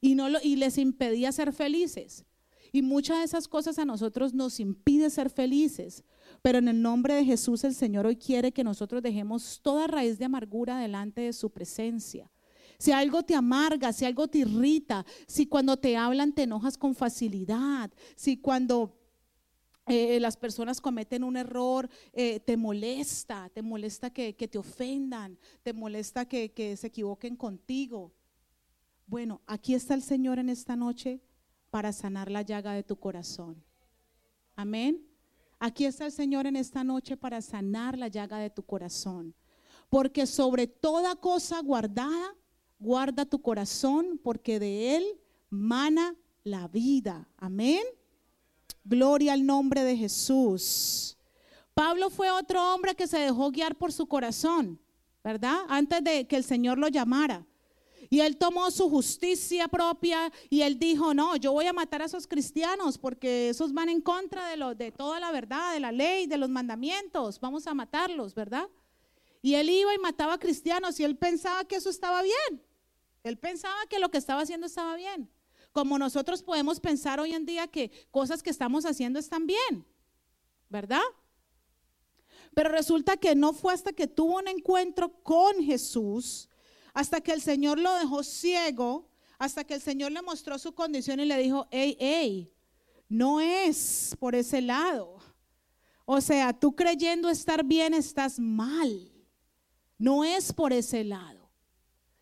Y, no y les impedía ser felices. Y muchas de esas cosas a nosotros nos impide ser felices. Pero en el nombre de Jesús el Señor hoy quiere que nosotros dejemos toda raíz de amargura delante de su presencia si algo te amarga, si algo te irrita, si cuando te hablan te enojas con facilidad, si cuando eh, las personas cometen un error, eh, te molesta, te molesta que, te ofendan, te molesta que, que se equivoquen contigo. Bueno, aquí está el Señor en esta noche para sanar la llaga de tu corazón. Amén. Aquí está el Señor en esta noche para sanar la llaga de tu corazón. Porque sobre toda cosa guardada, guarda tu corazón porque de él mana la vida. Amén. Gloria al nombre de Jesús. Pablo fue otro hombre que se dejó guiar por su corazón, ¿verdad? Antes de que el Señor lo llamara. Y él tomó su justicia propia y él dijo, no, yo voy a matar a esos cristianos porque esos van en contra de, lo, de toda la verdad, de la ley, de los mandamientos. Vamos a matarlos, ¿verdad? Y él iba y mataba a cristianos y él pensaba que eso estaba bien. Él pensaba que lo que estaba haciendo estaba bien. Como nosotros podemos pensar hoy en día que cosas que estamos haciendo están bien, ¿verdad? Pero resulta que no fue hasta que tuvo un encuentro con Jesús, hasta que el Señor lo dejó ciego, hasta que el Señor le mostró su condición y le dijo, hey, hey, no es por ese lado. O sea, tú creyendo estar bien estás mal. No es por ese lado.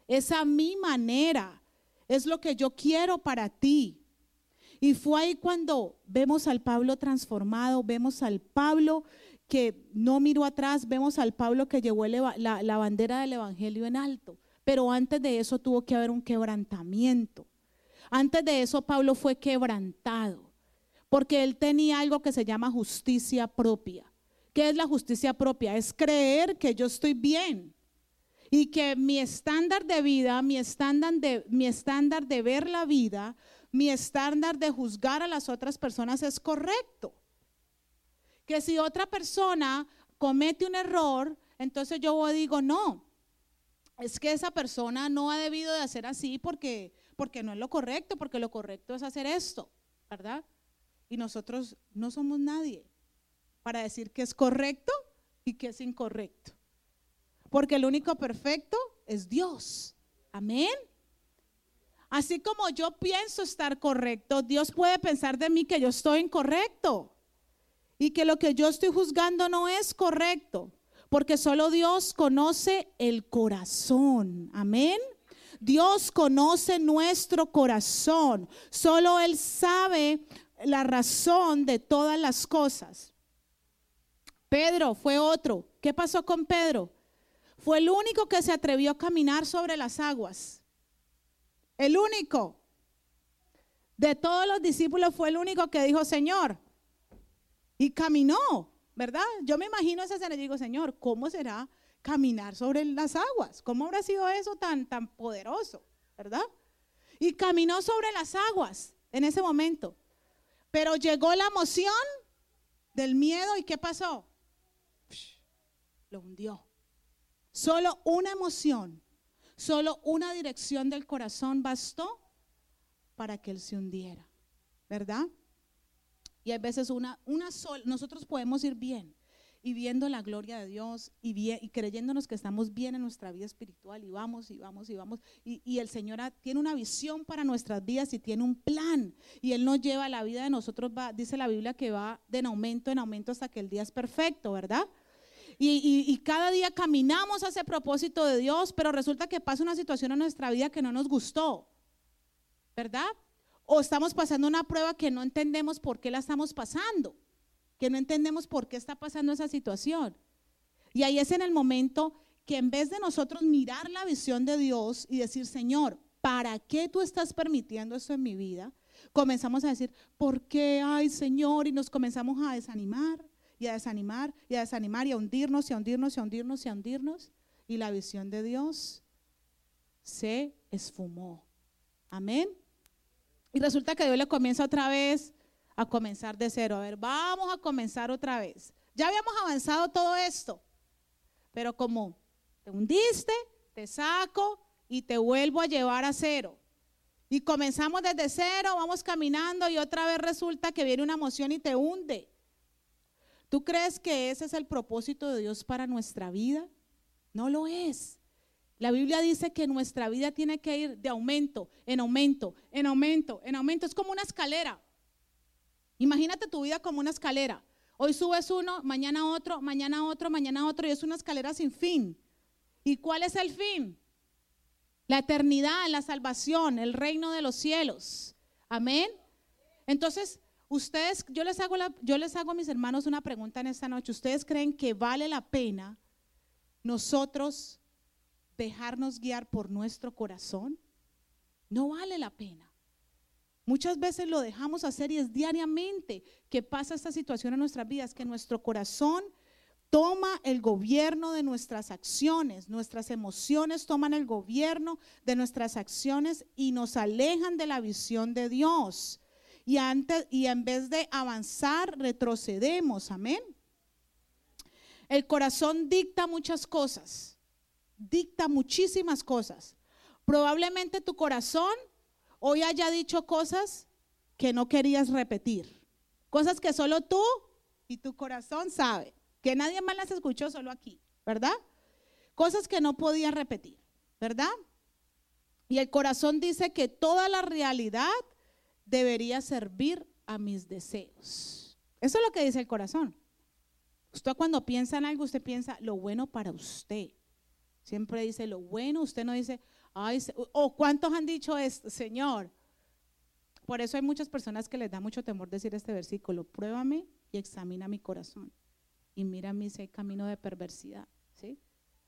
Es a mi manera. Es lo que yo quiero para ti. Y fue ahí cuando vemos al Pablo transformado, vemos al Pablo que no miró atrás, vemos al Pablo que llevó la, la bandera del Evangelio en alto. Pero antes de eso tuvo que haber un quebrantamiento. Antes de eso Pablo fue quebrantado, porque él tenía algo que se llama justicia propia. ¿Qué es la justicia propia? Es creer que yo estoy bien y que mi estándar de vida, mi estándar de, mi estándar de ver la vida, mi estándar de juzgar a las otras personas es correcto. Que si otra persona comete un error, entonces yo digo, no, es que esa persona no ha debido de hacer así porque, porque no es lo correcto, porque lo correcto es hacer esto, ¿verdad? Y nosotros no somos nadie para decir que es correcto y que es incorrecto. Porque el único perfecto es Dios. Amén. Así como yo pienso estar correcto, Dios puede pensar de mí que yo estoy incorrecto y que lo que yo estoy juzgando no es correcto, porque solo Dios conoce el corazón. Amén. Dios conoce nuestro corazón. Solo Él sabe la razón de todas las cosas. Pedro fue otro. ¿Qué pasó con Pedro? Fue el único que se atrevió a caminar sobre las aguas. El único. De todos los discípulos fue el único que dijo, Señor. Y caminó, ¿verdad? Yo me imagino ese escena y digo, Señor, ¿cómo será caminar sobre las aguas? ¿Cómo habrá sido eso tan, tan poderoso, ¿verdad? Y caminó sobre las aguas en ese momento. Pero llegó la emoción del miedo y ¿qué pasó? Lo hundió. Solo una emoción, solo una dirección del corazón bastó para que él se hundiera, ¿verdad? Y a veces una, una sola, nosotros podemos ir bien y viendo la gloria de Dios y, y creyéndonos que estamos bien en nuestra vida espiritual y vamos y vamos y vamos. Y, y el Señor tiene una visión para nuestras vidas y tiene un plan. Y Él nos lleva la vida de nosotros, va, dice la Biblia que va de aumento en aumento hasta que el día es perfecto, ¿verdad? Y, cada día caminamos a ese propósito de Dios, pero resulta que pasa una situación en nuestra vida que no nos gustó, ¿verdad? O estamos pasando una prueba que no entendemos por qué la estamos pasando, que no entendemos por qué está pasando esa situación. Y ahí es en el momento que en vez de nosotros mirar la visión de Dios y decir, Señor, ¿para qué tú estás permitiendo esto en mi vida? Comenzamos a decir, ¿por qué? Ay, Señor, y nos comenzamos a desanimar y a desanimar y a desanimar y a hundirnos y a hundirnos y a hundirnos y a hundirnos. Y la visión de Dios se esfumó. Amén. Y resulta que Dios le comienza otra vez a comenzar de cero. A ver, vamos a comenzar otra vez. Ya habíamos avanzado todo esto, pero como te hundiste, te saco y te vuelvo a llevar a cero. Y comenzamos desde cero, vamos caminando y otra vez resulta que viene una emoción y te hunde. ¿Tú crees que ese es el propósito de Dios para nuestra vida? No lo es. La Biblia dice que nuestra vida tiene que ir de aumento, en aumento, en aumento, en aumento. Es como una escalera. Imagínate tu vida como una escalera. Hoy subes uno, mañana otro, mañana otro, mañana otro, y es una escalera sin fin. ¿Y cuál es el fin? La eternidad, la salvación, el reino de los cielos. Amén. Entonces, Ustedes, yo les hago yo les hago a mis hermanos una pregunta en esta noche. ¿Ustedes creen que vale la pena nosotros dejarnos guiar por nuestro corazón? No vale la pena. Muchas veces lo dejamos hacer y es diariamente que pasa esta situación en nuestras vidas, que nuestro corazón toma el gobierno de nuestras acciones, nuestras emociones toman el gobierno de nuestras acciones y nos alejan de la visión de Dios y, antes, y en vez de avanzar, retrocedemos. Amén. El corazón dicta muchas cosas, dicta muchísimas cosas. Probablemente tu corazón hoy haya dicho cosas que no querías repetir, cosas que solo tú y tu corazón sabe, que nadie más las escuchó, solo aquí, ¿verdad? Cosas que no podías repetir, ¿verdad? Y el corazón dice que toda la realidad debería servir a mis deseos. Eso es lo que dice el corazón. Usted cuando piensa en algo, usted piensa lo bueno para usted. Siempre dice lo bueno, usted no dice, ay, o cuántos han dicho esto, Señor. Por eso hay muchas personas que les da mucho temor decir este versículo, pruébame y examina mi corazón y mira mi si camino de perversidad. ¿sí?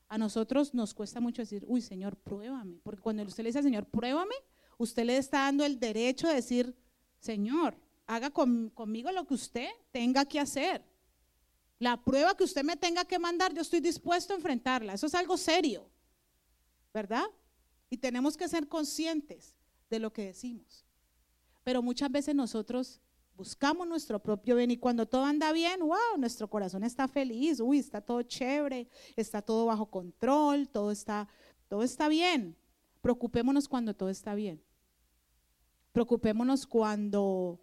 A nosotros nos cuesta mucho decir, uy, Señor, pruébame, porque cuando usted le dice al Señor, pruébame, usted le está dando el derecho de decir, Señor, haga conmigo lo que usted tenga que hacer. La prueba que usted me tenga que mandar, yo estoy dispuesto a enfrentarla. Eso es algo serio, ¿verdad? Y tenemos que ser conscientes de lo que decimos. Pero muchas veces nosotros buscamos nuestro propio bien y cuando todo anda bien, wow, nuestro corazón está feliz, uy, está todo chévere, está todo bajo control, todo está, todo está bien. Preocupémonos cuando todo está bien. Preocupémonos cuando,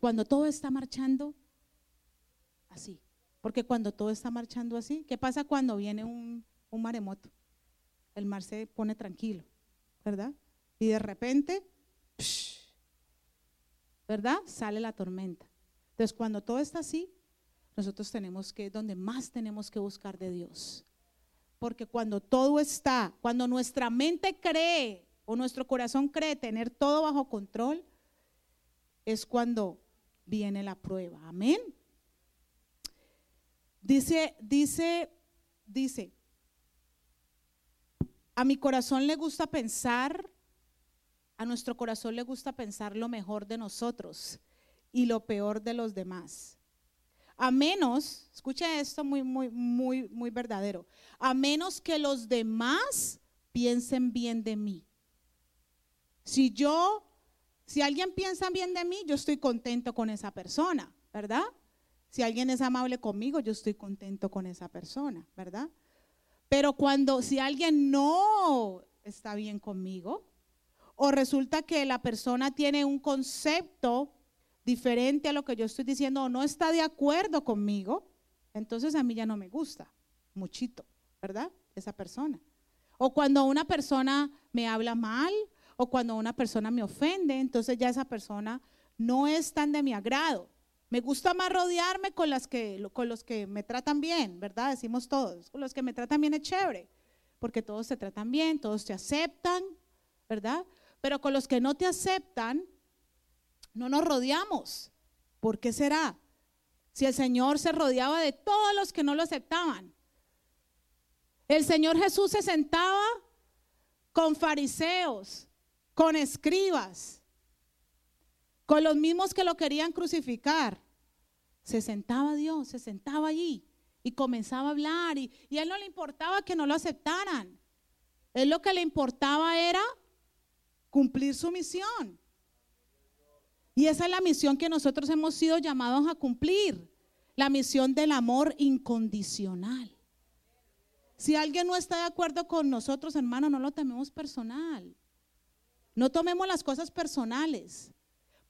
cuando todo está marchando así. Porque cuando todo está marchando así, ¿qué pasa cuando viene un, maremoto? El mar se pone tranquilo, ¿verdad? Y de repente, ¿verdad? Sale la tormenta. Entonces, cuando todo está así, nosotros tenemos que, donde más tenemos que buscar de Dios. Porque cuando todo está, cuando nuestra mente cree o nuestro corazón cree tener todo bajo control, es cuando viene la prueba. Amén. Dice, dice, dice, a mi corazón le gusta pensar, a nuestro corazón le gusta pensar lo mejor de nosotros y lo peor de los demás. A menos, escucha esto muy, muy, muy, muy verdadero, a menos que los demás piensen bien de mí. Si yo, si alguien piensa bien de mí, yo estoy contento con esa persona, ¿verdad? Si alguien es amable conmigo, yo estoy contento con esa persona, ¿verdad? Pero cuando, si alguien no está bien conmigo, o resulta que la persona tiene un concepto diferente a lo que yo estoy diciendo o no está de acuerdo conmigo, entonces a mí ya no me gusta muchito, ¿verdad? Esa persona. O cuando una persona me habla mal o cuando una persona me ofende, entonces ya esa persona no es tan de mi agrado. Me gusta más rodearme con, las que, con los que me tratan bien, ¿verdad? Decimos todos, con los que me tratan bien es chévere, porque todos se tratan bien, todos te aceptan, ¿verdad? Pero con los que no te aceptan, no nos rodeamos. ¿Por qué será? Si el Señor se rodeaba de todos los que no lo aceptaban. El Señor Jesús se sentaba con fariseos, con escribas, con los mismos que lo querían crucificar. Se sentaba Dios, se sentaba allí y comenzaba a hablar y, a él no le importaba que no lo aceptaran. Él lo que le importaba era cumplir su misión. Y esa es la misión que nosotros hemos sido llamados a cumplir, la misión del amor incondicional. Si alguien no está de acuerdo con nosotros, hermano, no lo tomemos personal. No tomemos las cosas personales,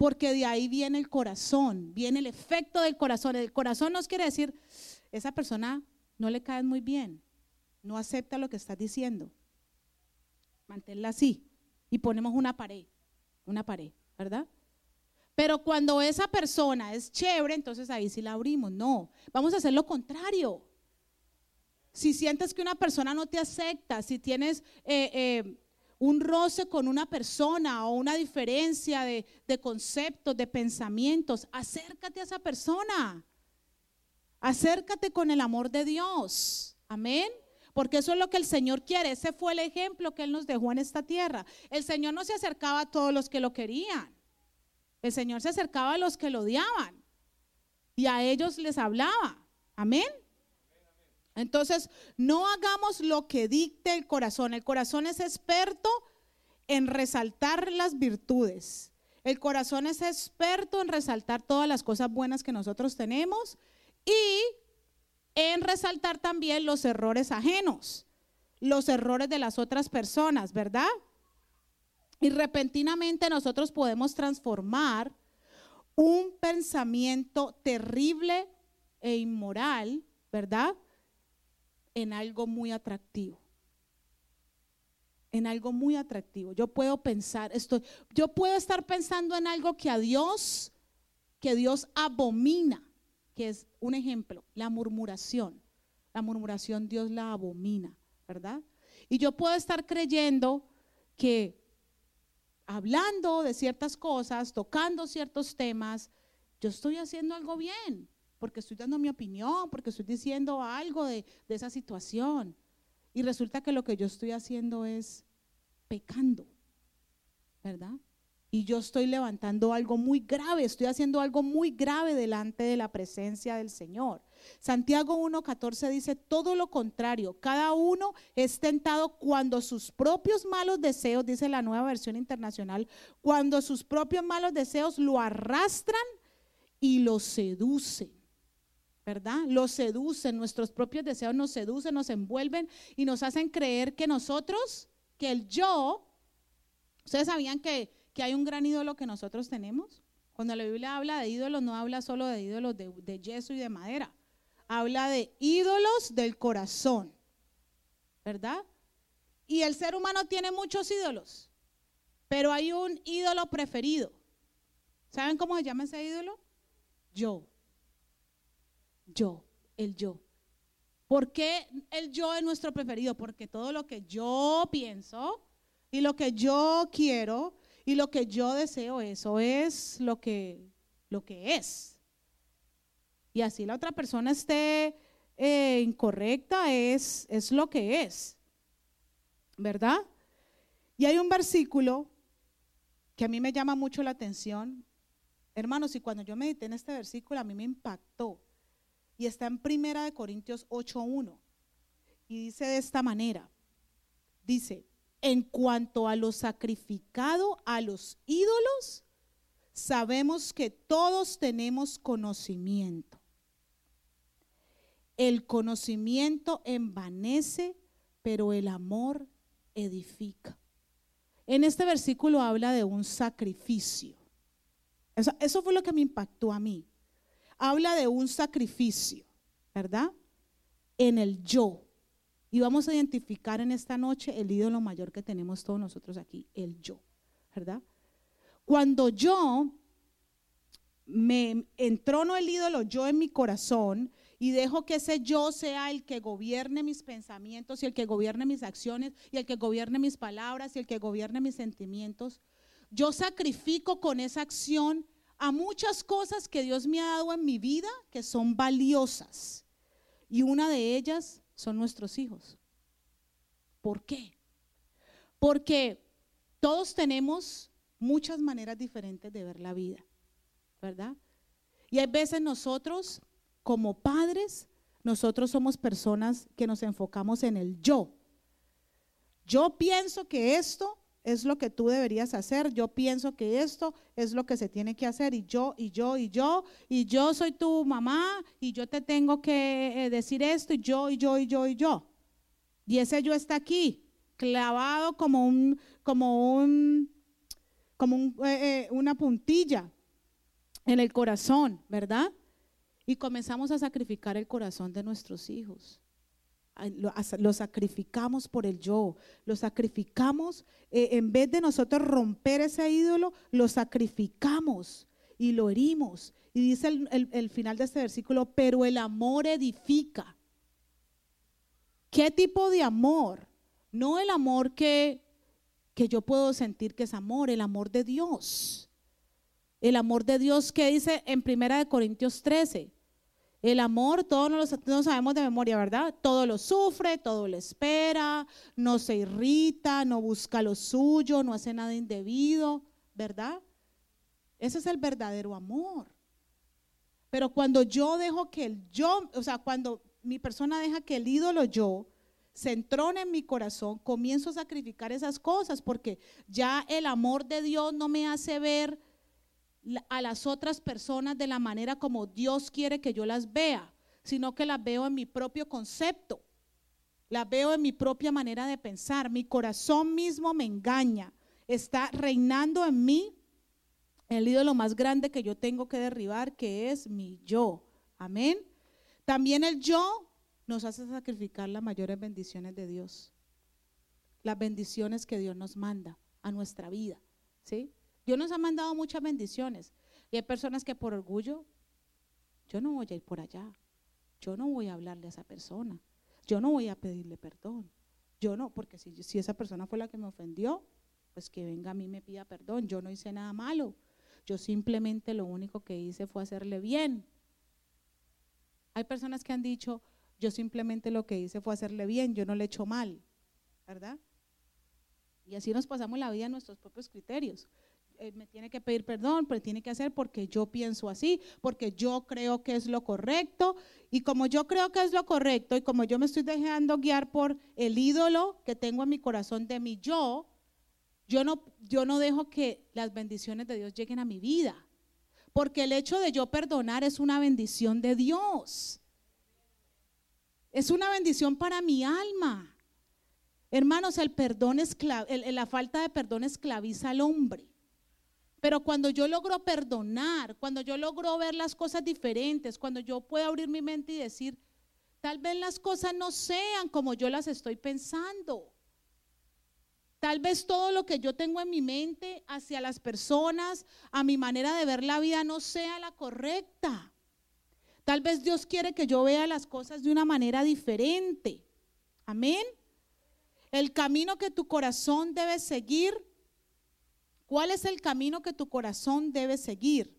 porque de ahí viene el corazón, viene el efecto del corazón. El corazón nos quiere decir, esa persona no le cae muy bien, no acepta lo que estás diciendo. Manténla así y ponemos una pared, una pared, ¿verdad? Pero cuando esa persona es chévere, entonces ahí sí la abrimos. No, vamos a hacer lo contrario. Si sientes que una persona no te acepta, si tienes eh, eh, un roce con una persona o una diferencia de, conceptos, de pensamientos, acércate a esa persona. Acércate con el amor de Dios. Amén. Porque eso es lo que el Señor quiere. Ese fue el ejemplo que Él nos dejó en esta tierra. El Señor no se acercaba a todos los que lo querían. El Señor se acercaba a los que lo odiaban. Y a ellos les hablaba. Amén. Entonces, no hagamos lo que dicte el corazón. El corazón es experto en resaltar las virtudes. El corazón es experto en resaltar todas las cosas buenas que nosotros tenemos y en resaltar también los errores ajenos, los errores de las otras personas, ¿verdad? Y repentinamente nosotros podemos transformar un pensamiento terrible e inmoral, ¿verdad? En algo muy atractivo. En algo muy atractivo. Yo puedo pensar, esto, yo puedo estar pensando en algo que a Dios que Dios abomina, que es un ejemplo, la murmuración. La murmuración Dios la abomina, ¿verdad? Y yo puedo estar creyendo que hablando de ciertas cosas, tocando ciertos temas, yo estoy haciendo algo bien, porque estoy dando mi opinión, porque estoy diciendo algo de, esa situación. Y resulta que lo que yo estoy haciendo es pecando, ¿verdad? Y yo estoy levantando algo muy grave, estoy haciendo algo muy grave delante de la presencia del Señor. Santiago 1.14 dice, todo lo contrario, cada uno es tentado cuando sus propios malos deseos, dice la nueva versión internacional, cuando sus propios malos deseos lo arrastran y lo seducen. ¿Verdad? Lo seducen, nuestros propios deseos nos seducen, nos envuelven y nos hacen creer que nosotros, que el yo, ¿ustedes sabían que, que hay un gran ídolo que nosotros tenemos? Cuando la Biblia habla de ídolos, no habla solo de ídolos de, de yeso y de madera habla de ídolos del corazón, ¿verdad? Y el ser humano tiene muchos ídolos, pero hay un ídolo preferido. ¿Saben cómo se llama ese ídolo? Yo. Yo, el yo. ¿Por qué el yo es nuestro preferido? Porque todo lo que yo pienso y lo que yo quiero y lo que yo deseo, eso es lo que, lo que es y así la otra persona esté eh, incorrecta, es, es lo que es. ¿Verdad? Y hay un versículo que a mí me llama mucho la atención. Hermanos, y cuando yo medité en este versículo, a mí me impactó. Y está en Primera de Corintios 8.1. Y dice de esta manera. Dice, en cuanto a lo sacrificado a los ídolos, sabemos que todos tenemos conocimiento. El conocimiento envanece, pero el amor edifica. En este versículo habla de un sacrificio. Eso, fue lo que me impactó a mí. Habla de un sacrificio, ¿verdad? En el yo. Y vamos a identificar en esta noche el ídolo mayor que tenemos todos nosotros aquí, el yo, ¿verdad? Cuando yo me entrono el ídolo yo en mi corazón, y dejo que ese yo sea el que gobierne mis pensamientos y el que gobierne mis acciones y el que gobierne mis palabras y el que gobierne mis sentimientos, yo sacrifico con esa acción a muchas cosas que Dios me ha dado en mi vida que son valiosas. Y una de ellas son nuestros hijos. ¿Por qué? Porque todos tenemos muchas maneras diferentes de ver la vida, ¿verdad? Y hay veces nosotros como padres, nosotros somos personas que nos enfocamos en el yo. Yo pienso que esto es lo que tú deberías hacer, yo pienso que esto es lo que se tiene que hacer y yo, y yo, y yo, y yo soy tu mamá y yo te tengo que eh, decir esto y yo, y yo, y yo, y yo. Y ese yo está aquí, clavado como un, como un, como un, eh, eh, una puntilla en el corazón, ¿verdad? Y comenzamos a sacrificar el corazón de nuestros hijos. Lo, sacrificamos por el yo, lo sacrificamos, eh, en vez de nosotros romper ese ídolo, lo sacrificamos y lo herimos. Y dice el, el final de este versículo, pero el amor edifica. ¿Qué tipo de amor? No el amor que, que yo puedo sentir que es amor, el amor de Dios. El amor de Dios que dice en Primera de Corintios 13. El amor, todos no sabemos de memoria, ¿verdad? Todo lo sufre, todo lo espera, no se irrita, no busca lo suyo, no hace nada indebido, ¿verdad? Ese es el verdadero amor. Pero cuando yo dejo que el yo, o sea, cuando mi persona deja que el ídolo yo se entrone en mi corazón, comienzo a sacrificar esas cosas porque ya el amor de Dios no me hace ver a las otras personas de la manera como Dios quiere que yo las vea, sino que las veo en mi propio concepto, las veo en mi propia manera de pensar. Mi corazón mismo me engaña. Está reinando en mí el ídolo más grande que yo tengo que derribar, que es mi yo. Amén. También el yo nos hace sacrificar las mayores bendiciones de Dios. Las bendiciones que Dios nos manda a nuestra vida. ¿Sí? Dios nos ha mandado muchas bendiciones, Y hay personas que por orgullo, yo no voy a ir por allá. Yo no voy a hablarle a esa persona. Yo no voy a pedirle perdón. Yo no, porque si, esa persona fue la que me ofendió, pues que venga a mí y me pida perdón. Yo no hice nada malo. Yo simplemente lo único que hice fue hacerle bien. Hay personas que han dicho, yo simplemente lo que hice fue hacerle bien, yo no le echo mal, ¿verdad? Y así nos pasamos la vida en nuestros propios criterios. Eh, me tiene que pedir perdón, pero tiene que hacer porque yo pienso así, porque yo creo que es lo correcto. Y como yo creo que es lo correcto y como yo me estoy dejando guiar por el ídolo que tengo en mi corazón de mi yo, yo no, yo no dejo que las bendiciones de Dios lleguen a mi vida. Porque el hecho de yo perdonar es una bendición de Dios. Es una bendición para mi alma. Hermanos, el perdón la falta de perdón esclaviza al hombre. Pero cuando yo logro perdonar, cuando yo logro ver las cosas diferentes, cuando yo puedo abrir mi mente y decir, tal vez las cosas no sean como yo las estoy pensando. Tal vez todo lo que yo tengo en mi mente hacia las personas, a mi manera de ver la vida, no sea la correcta. Tal vez Dios quiere que yo vea las cosas de una manera diferente. Amén. El camino que tu corazón debe seguir. ¿Cuál es el camino que tu corazón debe seguir?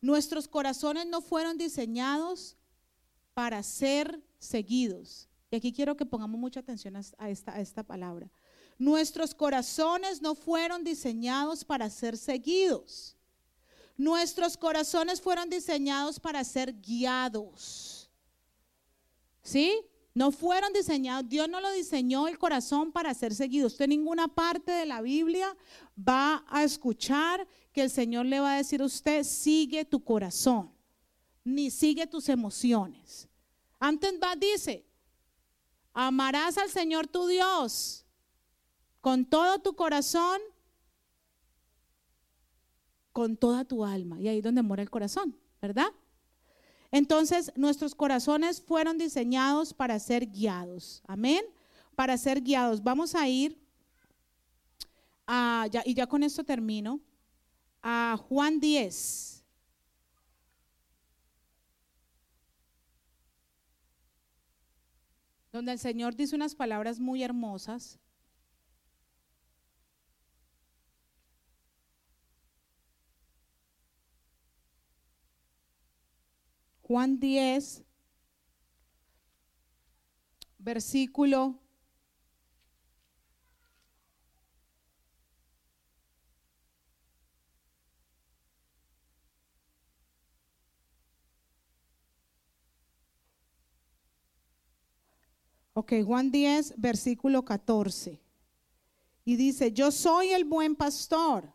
Nuestros corazones no fueron diseñados para ser seguidos. Y aquí quiero que pongamos mucha atención a esta, a esta palabra. Nuestros corazones no fueron diseñados para ser seguidos. Nuestros corazones fueron diseñados para ser guiados. ¿Sí? No fueron diseñados, Dios no lo diseñó el corazón para ser seguido. Usted en ninguna parte de la Biblia va a escuchar que el Señor le va a decir a usted, sigue tu corazón, ni sigue tus emociones. Antes va, dice, amarás al Señor tu Dios con todo tu corazón, con toda tu alma. Y ahí es donde mora el corazón, ¿verdad? Entonces, nuestros corazones fueron diseñados para ser guiados. Amén. Para ser guiados. Vamos a ir a, y ya con esto termino, a Juan 10. Donde el Señor dice unas palabras muy hermosas. Juan 10, versículo Ok, Juan 10, versículo 14. Y dice, yo soy el buen pastor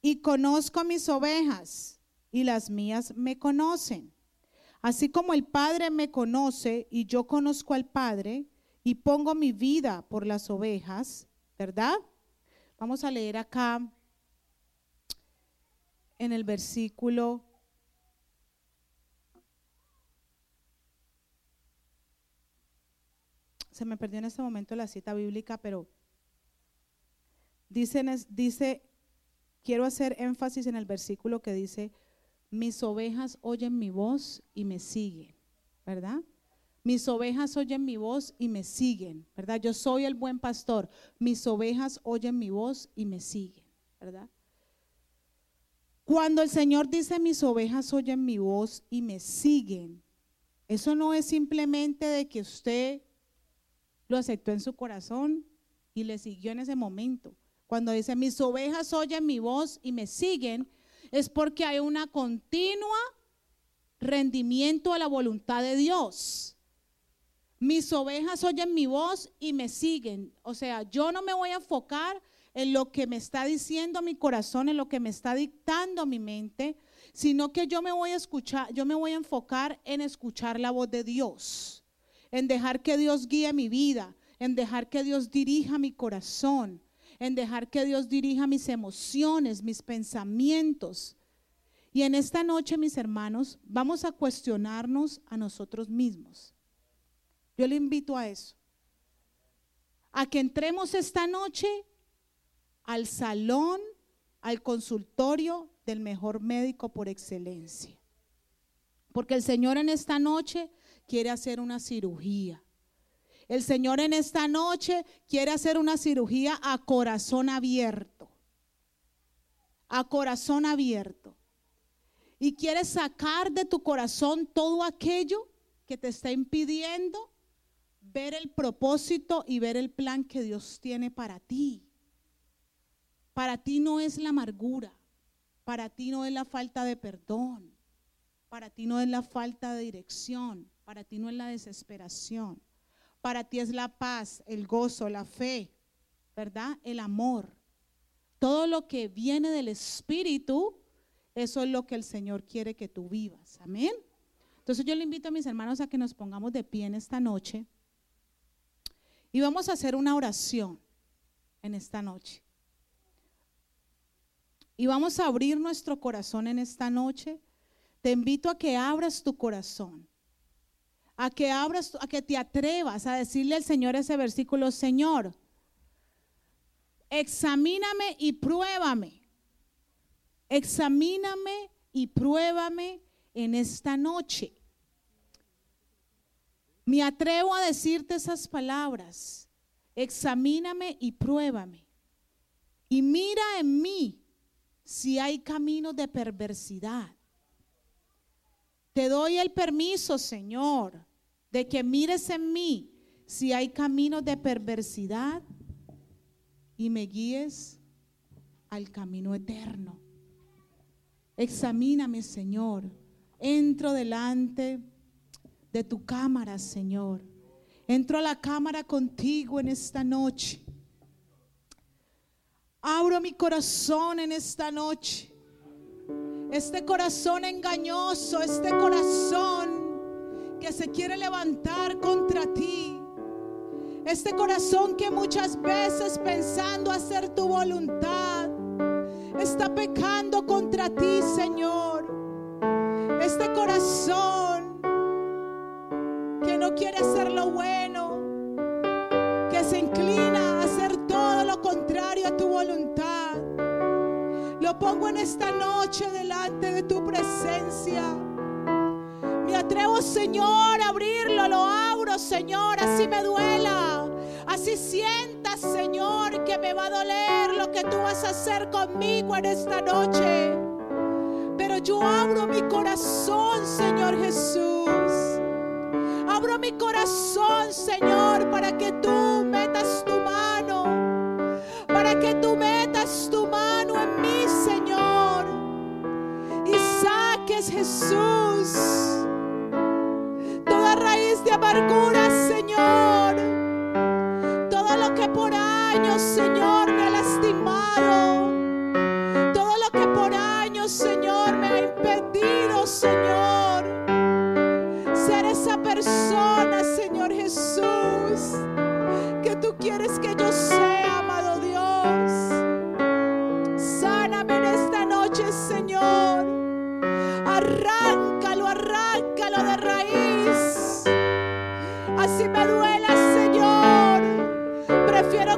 y conozco mis ovejas y las mías me conocen. Así como el Padre me conoce y yo conozco al Padre y pongo mi vida por las ovejas, ¿verdad? Vamos a leer acá en el versículo se me perdió en este momento la cita bíblica, pero dice, dice, quiero hacer énfasis en el versículo que dice, mis ovejas oyen mi voz y me siguen, ¿verdad? Mis ovejas oyen mi voz y me siguen, ¿verdad? Yo soy el buen pastor. Mis ovejas oyen mi voz y me siguen, ¿verdad? Cuando el Señor dice mis ovejas oyen mi voz y me siguen, eso no es simplemente de que usted lo aceptó en su corazón y le siguió en ese momento. Cuando dice mis ovejas oyen mi voz y me siguen, es porque hay una continua rendimiento a la voluntad de Dios. Mis ovejas oyen mi voz y me siguen. O sea, yo no me voy a enfocar en lo que me está diciendo mi corazón, en lo que me está dictando mi mente, sino que yo me voy a escuchar, yo me voy a enfocar en escuchar la voz de Dios, en dejar que Dios guíe mi vida, en dejar que Dios dirija mi corazón, en dejar que Dios dirija mis emociones, mis pensamientos. Y en esta noche, mis hermanos, vamos a cuestionarnos a nosotros mismos. Yo le invito a eso. A que entremos esta noche al salón al consultorio del mejor médico por excelencia. Porque el Señor en esta noche quiere hacer una cirugía. El Señor en esta noche quiere hacer una cirugía a corazón abierto. A corazón abierto. Y quiere sacar de tu corazón todo aquello que te está impidiendo ver el propósito y ver el plan que Dios tiene para ti. Para ti no es la amargura, para ti no es la falta de perdón, para ti no es la falta de dirección, para ti no es la desesperación, para ti es la paz, el gozo, la fe, ¿verdad? El amor. Todo lo que viene del Espíritu, eso es lo que el Señor quiere que tú vivas. Amén. Entonces yo le invito a mis hermanos a que nos pongamos de pie en esta noche y vamos a hacer una oración en esta noche. Y vamos a abrir nuestro corazón en esta noche. Te invito a que abras tu corazón. A que abras, a que te atrevas a decirle al Señor ese versículo, Señor, examíname y pruébame. Examíname y pruébame en esta noche. Me atrevo a decirte esas palabras. Examíname y pruébame. Y mira en mí si hay caminos de perversidad. Te doy el permiso, Señor, de que mires en mí si hay caminos de perversidad y me guíes al camino eterno. Examíname, Señor. Entro delante de tu cámara, Señor. Entro a la cámara contigo en esta noche. Abro mi corazón en esta noche. Este corazón engañoso, este corazón que se quiere levantar contra ti. Este corazón que muchas veces pensando hacer tu voluntad está pecando contra ti, Señor. Este corazón que no quiere hacer lo bueno, que se inclina a hacer todo lo contrario a tu voluntad. Lo pongo en esta noche delante de tu presencia. Señor, abrirlo, lo abro, Señor, así me duela. Así sientas, Señor, que me va a doler lo que tú vas a hacer conmigo en esta noche. Pero yo abro mi corazón, Señor Jesús. Abro mi corazón, Señor, para que tú metas tu mano. Para que tú metas tu mano en mí, Señor. Y saques, Jesús, Señor. Todo lo que por años, Señor, me ha lastimado. Todo lo que por años, Señor, me ha impedido, Señor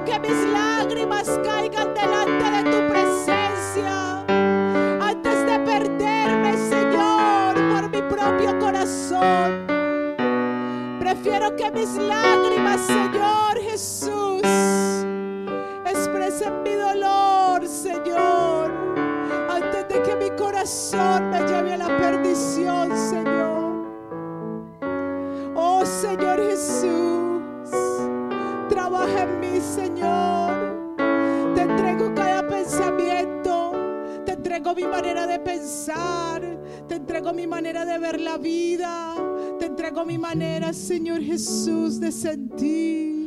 Que mis lágrimas caigan delante de tu presencia antes de perderme, Señor, por mi propio corazón. Prefiero que mis lágrimas, Señor Jesús, expresen mi dolor, Señor, antes de que mi corazón me lleve a la perdición, entrego mi manera de pensar, te entrego mi manera de ver la vida, te entrego mi manera, Señor Jesús, de sentir.